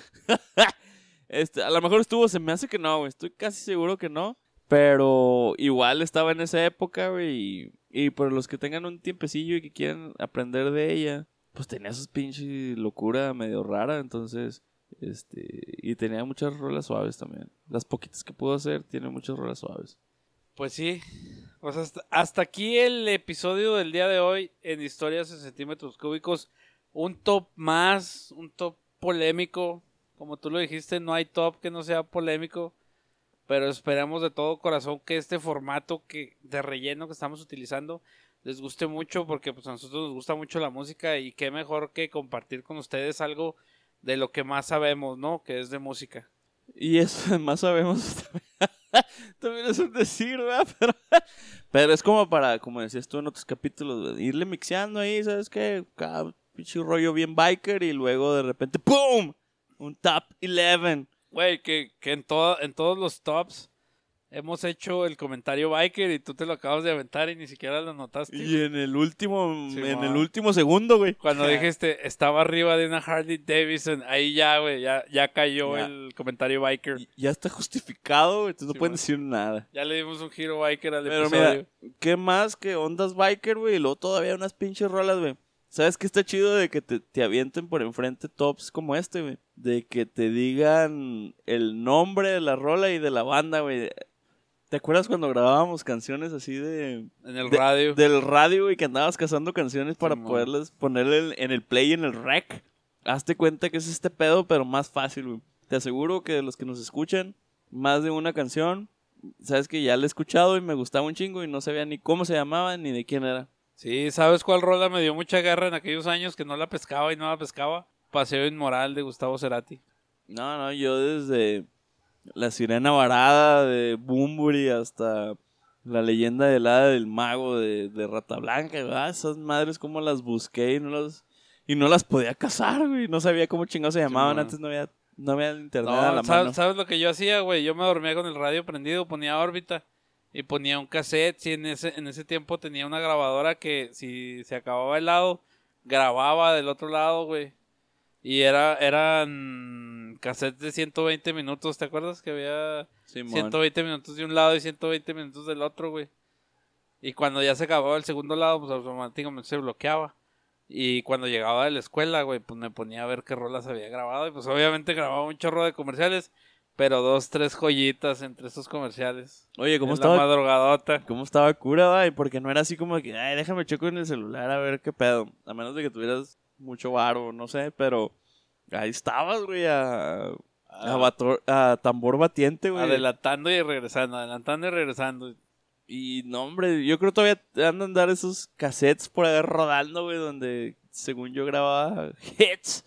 este, a lo mejor estuvo, se me hace que no. Estoy casi seguro que no. Pero igual estaba en esa época, güey. Y, y por los que tengan un tiempecillo y que quieran aprender de ella, pues tenía sus pinches locura medio rara. Entonces, este, y tenía muchas rolas suaves también. Las poquitas que pudo hacer, tiene muchas rolas suaves. Pues sí. Pues hasta, hasta aquí el episodio del día de hoy en Historias en Centímetros Cúbicos. Un top más, un top polémico. Como tú lo dijiste, no hay top que no sea polémico. Pero esperamos de todo corazón que este formato que, de relleno que estamos utilizando les guste mucho porque pues a nosotros nos gusta mucho la música y qué mejor que compartir con ustedes algo de lo que más sabemos, ¿no? Que es de música. Y eso más sabemos también es un decir, ¿verdad? Pero, pero es como para, como decías tú en otros capítulos, irle mixeando ahí, ¿sabes qué? Cada pinche rollo bien biker y luego de repente ¡pum! Un top 11. Güey, que, que en, todo, en todos los tops hemos hecho el comentario biker y tú te lo acabas de aventar y ni siquiera lo notaste. Y en el último, Sí, en el último segundo, güey. Cuando dijiste estaba arriba de una Harley Davidson, ahí ya, güey, ya, ya cayó Ya. el comentario biker. Y- Ya está justificado, güey, entonces no Sí, pueden ma. decir nada. Ya le dimos un giro biker al Pero episodio. mira, ¿qué más que ondas biker, güey? Y luego todavía unas pinches rolas, güey. ¿Sabes qué está chido de que te, te avienten por enfrente tops como este, güey? De que te digan el nombre de la rola y de la banda, güey. ¿Te acuerdas cuando grabábamos canciones así de... en el de- radio. Del radio, y que andabas cazando canciones para Simón. poderles ponerle en, en el play y en el rec? Hazte cuenta que es este pedo, pero más fácil, güey. Te aseguro que de los que nos escuchan, más de una canción, sabes que ya la he escuchado y me gustaba un chingo y no sabía ni cómo se llamaba ni de quién era. Sí, ¿sabes cuál rola me dio mucha guerra en aquellos años que no la pescaba y no la pescaba? Paseo Inmoral de Gustavo Cerati. No, no, yo desde La Sirena Varada de Bumburi hasta La Leyenda del Hada del Mago de, de Rata Blanca, ¿verdad? Esas madres como las busqué y no las, y no las podía cazar, güey. No sabía cómo chingados se llamaban, antes no había, no había internet No, a la ¿sabes, mano. sabes lo que yo hacía, güey? Yo me dormía con el radio prendido, ponía órbita y ponía un cassette. Sí, en ese, en ese tiempo tenía una grabadora que si se acababa el lado, grababa del otro lado, güey. Y era, eran cassettes de 120 minutos, ¿te acuerdas? Que había Simón. 120 minutos de un lado y 120 minutos del otro, güey. Y cuando ya se acababa el segundo lado, pues automáticamente se bloqueaba. Y cuando llegaba de la escuela, güey, pues me ponía a ver qué rolas había grabado. Y pues obviamente grababa un chorro de comerciales, pero dos, tres joyitas entre esos comerciales. Oye, ¿cómo En estaba? La madrugadota. ¿Cómo estaba cura, güey? Porque no era así como que, ay, déjame checo en el celular a ver qué pedo. A menos de que tuvieras mucho varo, no sé, pero ahí estabas, güey, a, a, bator- a tambor batiente, güey. Adelantando y regresando, adelantando y regresando. Y no, hombre, yo creo todavía andan a andar esos cassettes por ahí rodando, güey, donde según yo grababa hits.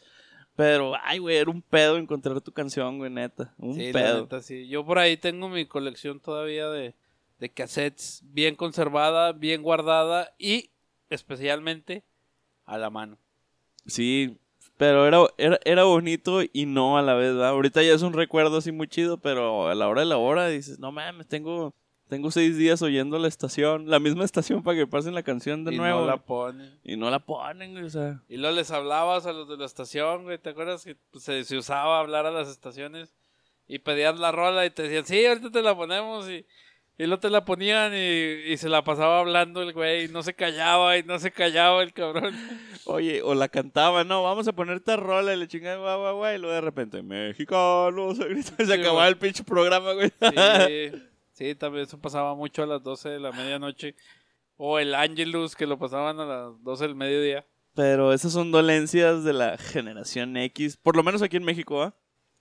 Pero, ay, güey, era un pedo encontrar tu canción, güey, neta. Un Sí, la pedo. neta, sí. Yo por ahí tengo mi colección todavía de, de cassettes bien conservada, bien guardada y especialmente a la mano. Sí, pero era, era, era bonito y no a la vez, ¿verdad? Ahorita ya es un recuerdo así muy chido, pero a la hora de la hora dices, no mames, tengo, tengo seis días oyendo la estación, la misma estación para que pasen la canción de y nuevo. no la ponen. Y no la ponen, güey, o sea. Y luego les hablabas a los de la estación, güey. ¿Te acuerdas que pues, se, se usaba hablar a las estaciones? Y pedías la rola y te decían, sí, ahorita te la ponemos. Y Y luego te la ponían y, y se la pasaba hablando el güey. Y no se callaba y no se callaba el cabrón. Oye, o la cantaba, no, vamos a poner esta rola y le chingada, guau, guau, guau, y luego de repente, México, se grita, y se Sí, acababa güey. el pinche programa, güey. Sí, sí, también eso pasaba mucho a las 12 de la medianoche. O el Angelus, que lo pasaban a las 12 del mediodía. Pero esas son dolencias de la generación X, por lo menos aquí en México, ¿ah?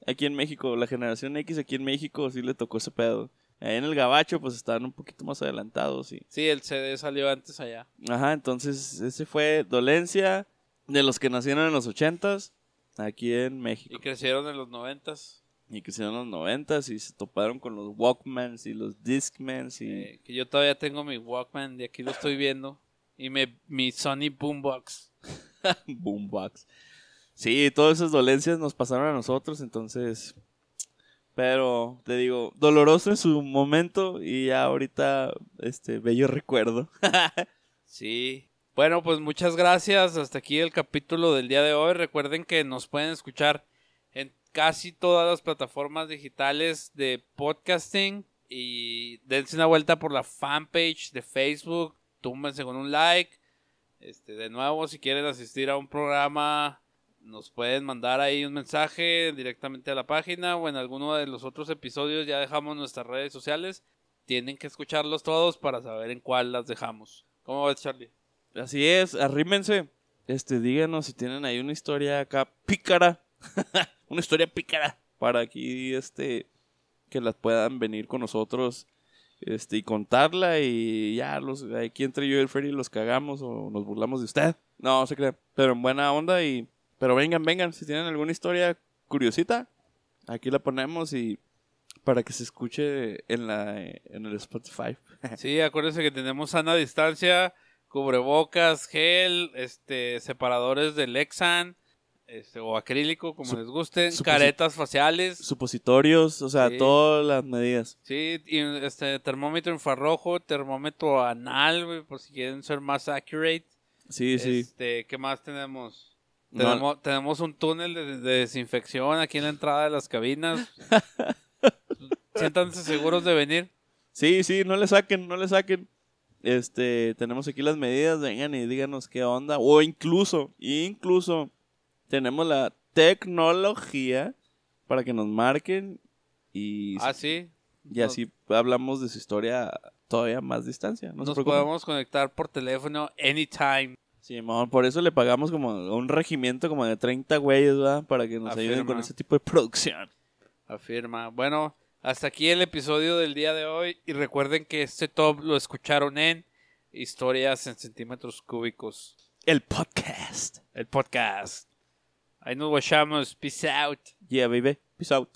Aquí en México, la generación X aquí en México sí le tocó ese pedo. Ahí en el Gabacho, pues estaban un poquito más adelantados y... Sí, el CD salió antes allá. Ajá, entonces ese fue dolencia de los que nacieron en los ochentas aquí en México. Y crecieron en los 90 Y que hicieron los noventas y se toparon con los Walkmans y los Discmans y... Eh, que yo todavía tengo mi Walkman y aquí lo estoy viendo. Y me, mi Sony Boombox. Boombox. Sí, todas esas dolencias nos pasaron a nosotros, entonces... Pero, te digo, doloroso en su momento y ya ahorita, este, bello recuerdo. Sí. Bueno, pues muchas gracias. Hasta aquí el capítulo del día de hoy. Recuerden que nos pueden escuchar en casi todas las plataformas digitales de podcasting. Y dense una vuelta por la fanpage de Facebook. Túmbense con un like. Este, de nuevo, si quieren asistir a un programa, nos pueden mandar ahí un mensaje directamente a la página o en alguno de los otros episodios ya dejamos nuestras redes sociales. Tienen que escucharlos todos para saber en cuál las dejamos. ¿Cómo ves, Charlie? Así es, arrímense. Este, díganos si tienen ahí una historia acá pícara. una historia pícara. Para aquí, este, que las puedan venir con nosotros. Este, y contarla y ya, los, aquí entre yo y el Freddy los cagamos o nos burlamos de usted. No, se cree. Pero en buena onda y... Pero vengan, vengan, si tienen alguna historia curiosita, aquí la ponemos y para que se escuche en la en el Spotify. Sí, acuérdense que tenemos sana distancia, cubrebocas, gel, este, separadores de Lexan, este, o acrílico, como Sup- les gusten, caretas faciales, Supositorios, o sea, Sí. todas las medidas. sí, y este, termómetro infrarrojo, termómetro anal, güey, por si quieren ser más accurate. Sí, sí. Este, ¿qué más tenemos? No. Tenemos, un túnel de, de desinfección aquí en la entrada de las cabinas. Siéntanse seguros de venir. Sí, sí, no le saquen, no le saquen. Este, tenemos aquí las medidas, vengan y díganos qué onda. O incluso, incluso, tenemos la tecnología para que nos marquen y, Ah, sí. y así hablamos de su historia todavía más distancia. No Nos podemos conectar por teléfono anytime. Simón, por eso le pagamos como un regimiento como de 30 güeyes, ¿verdad? Para que nos ayuden con Afirma. ese tipo de producción. Afirma. Bueno, hasta aquí el episodio del día de hoy. Y recuerden que este top lo escucharon en Historias en Centímetros Cúbicos. El podcast. El podcast. Ahí nos guachamos. Peace out. Yeah, baby. Peace out.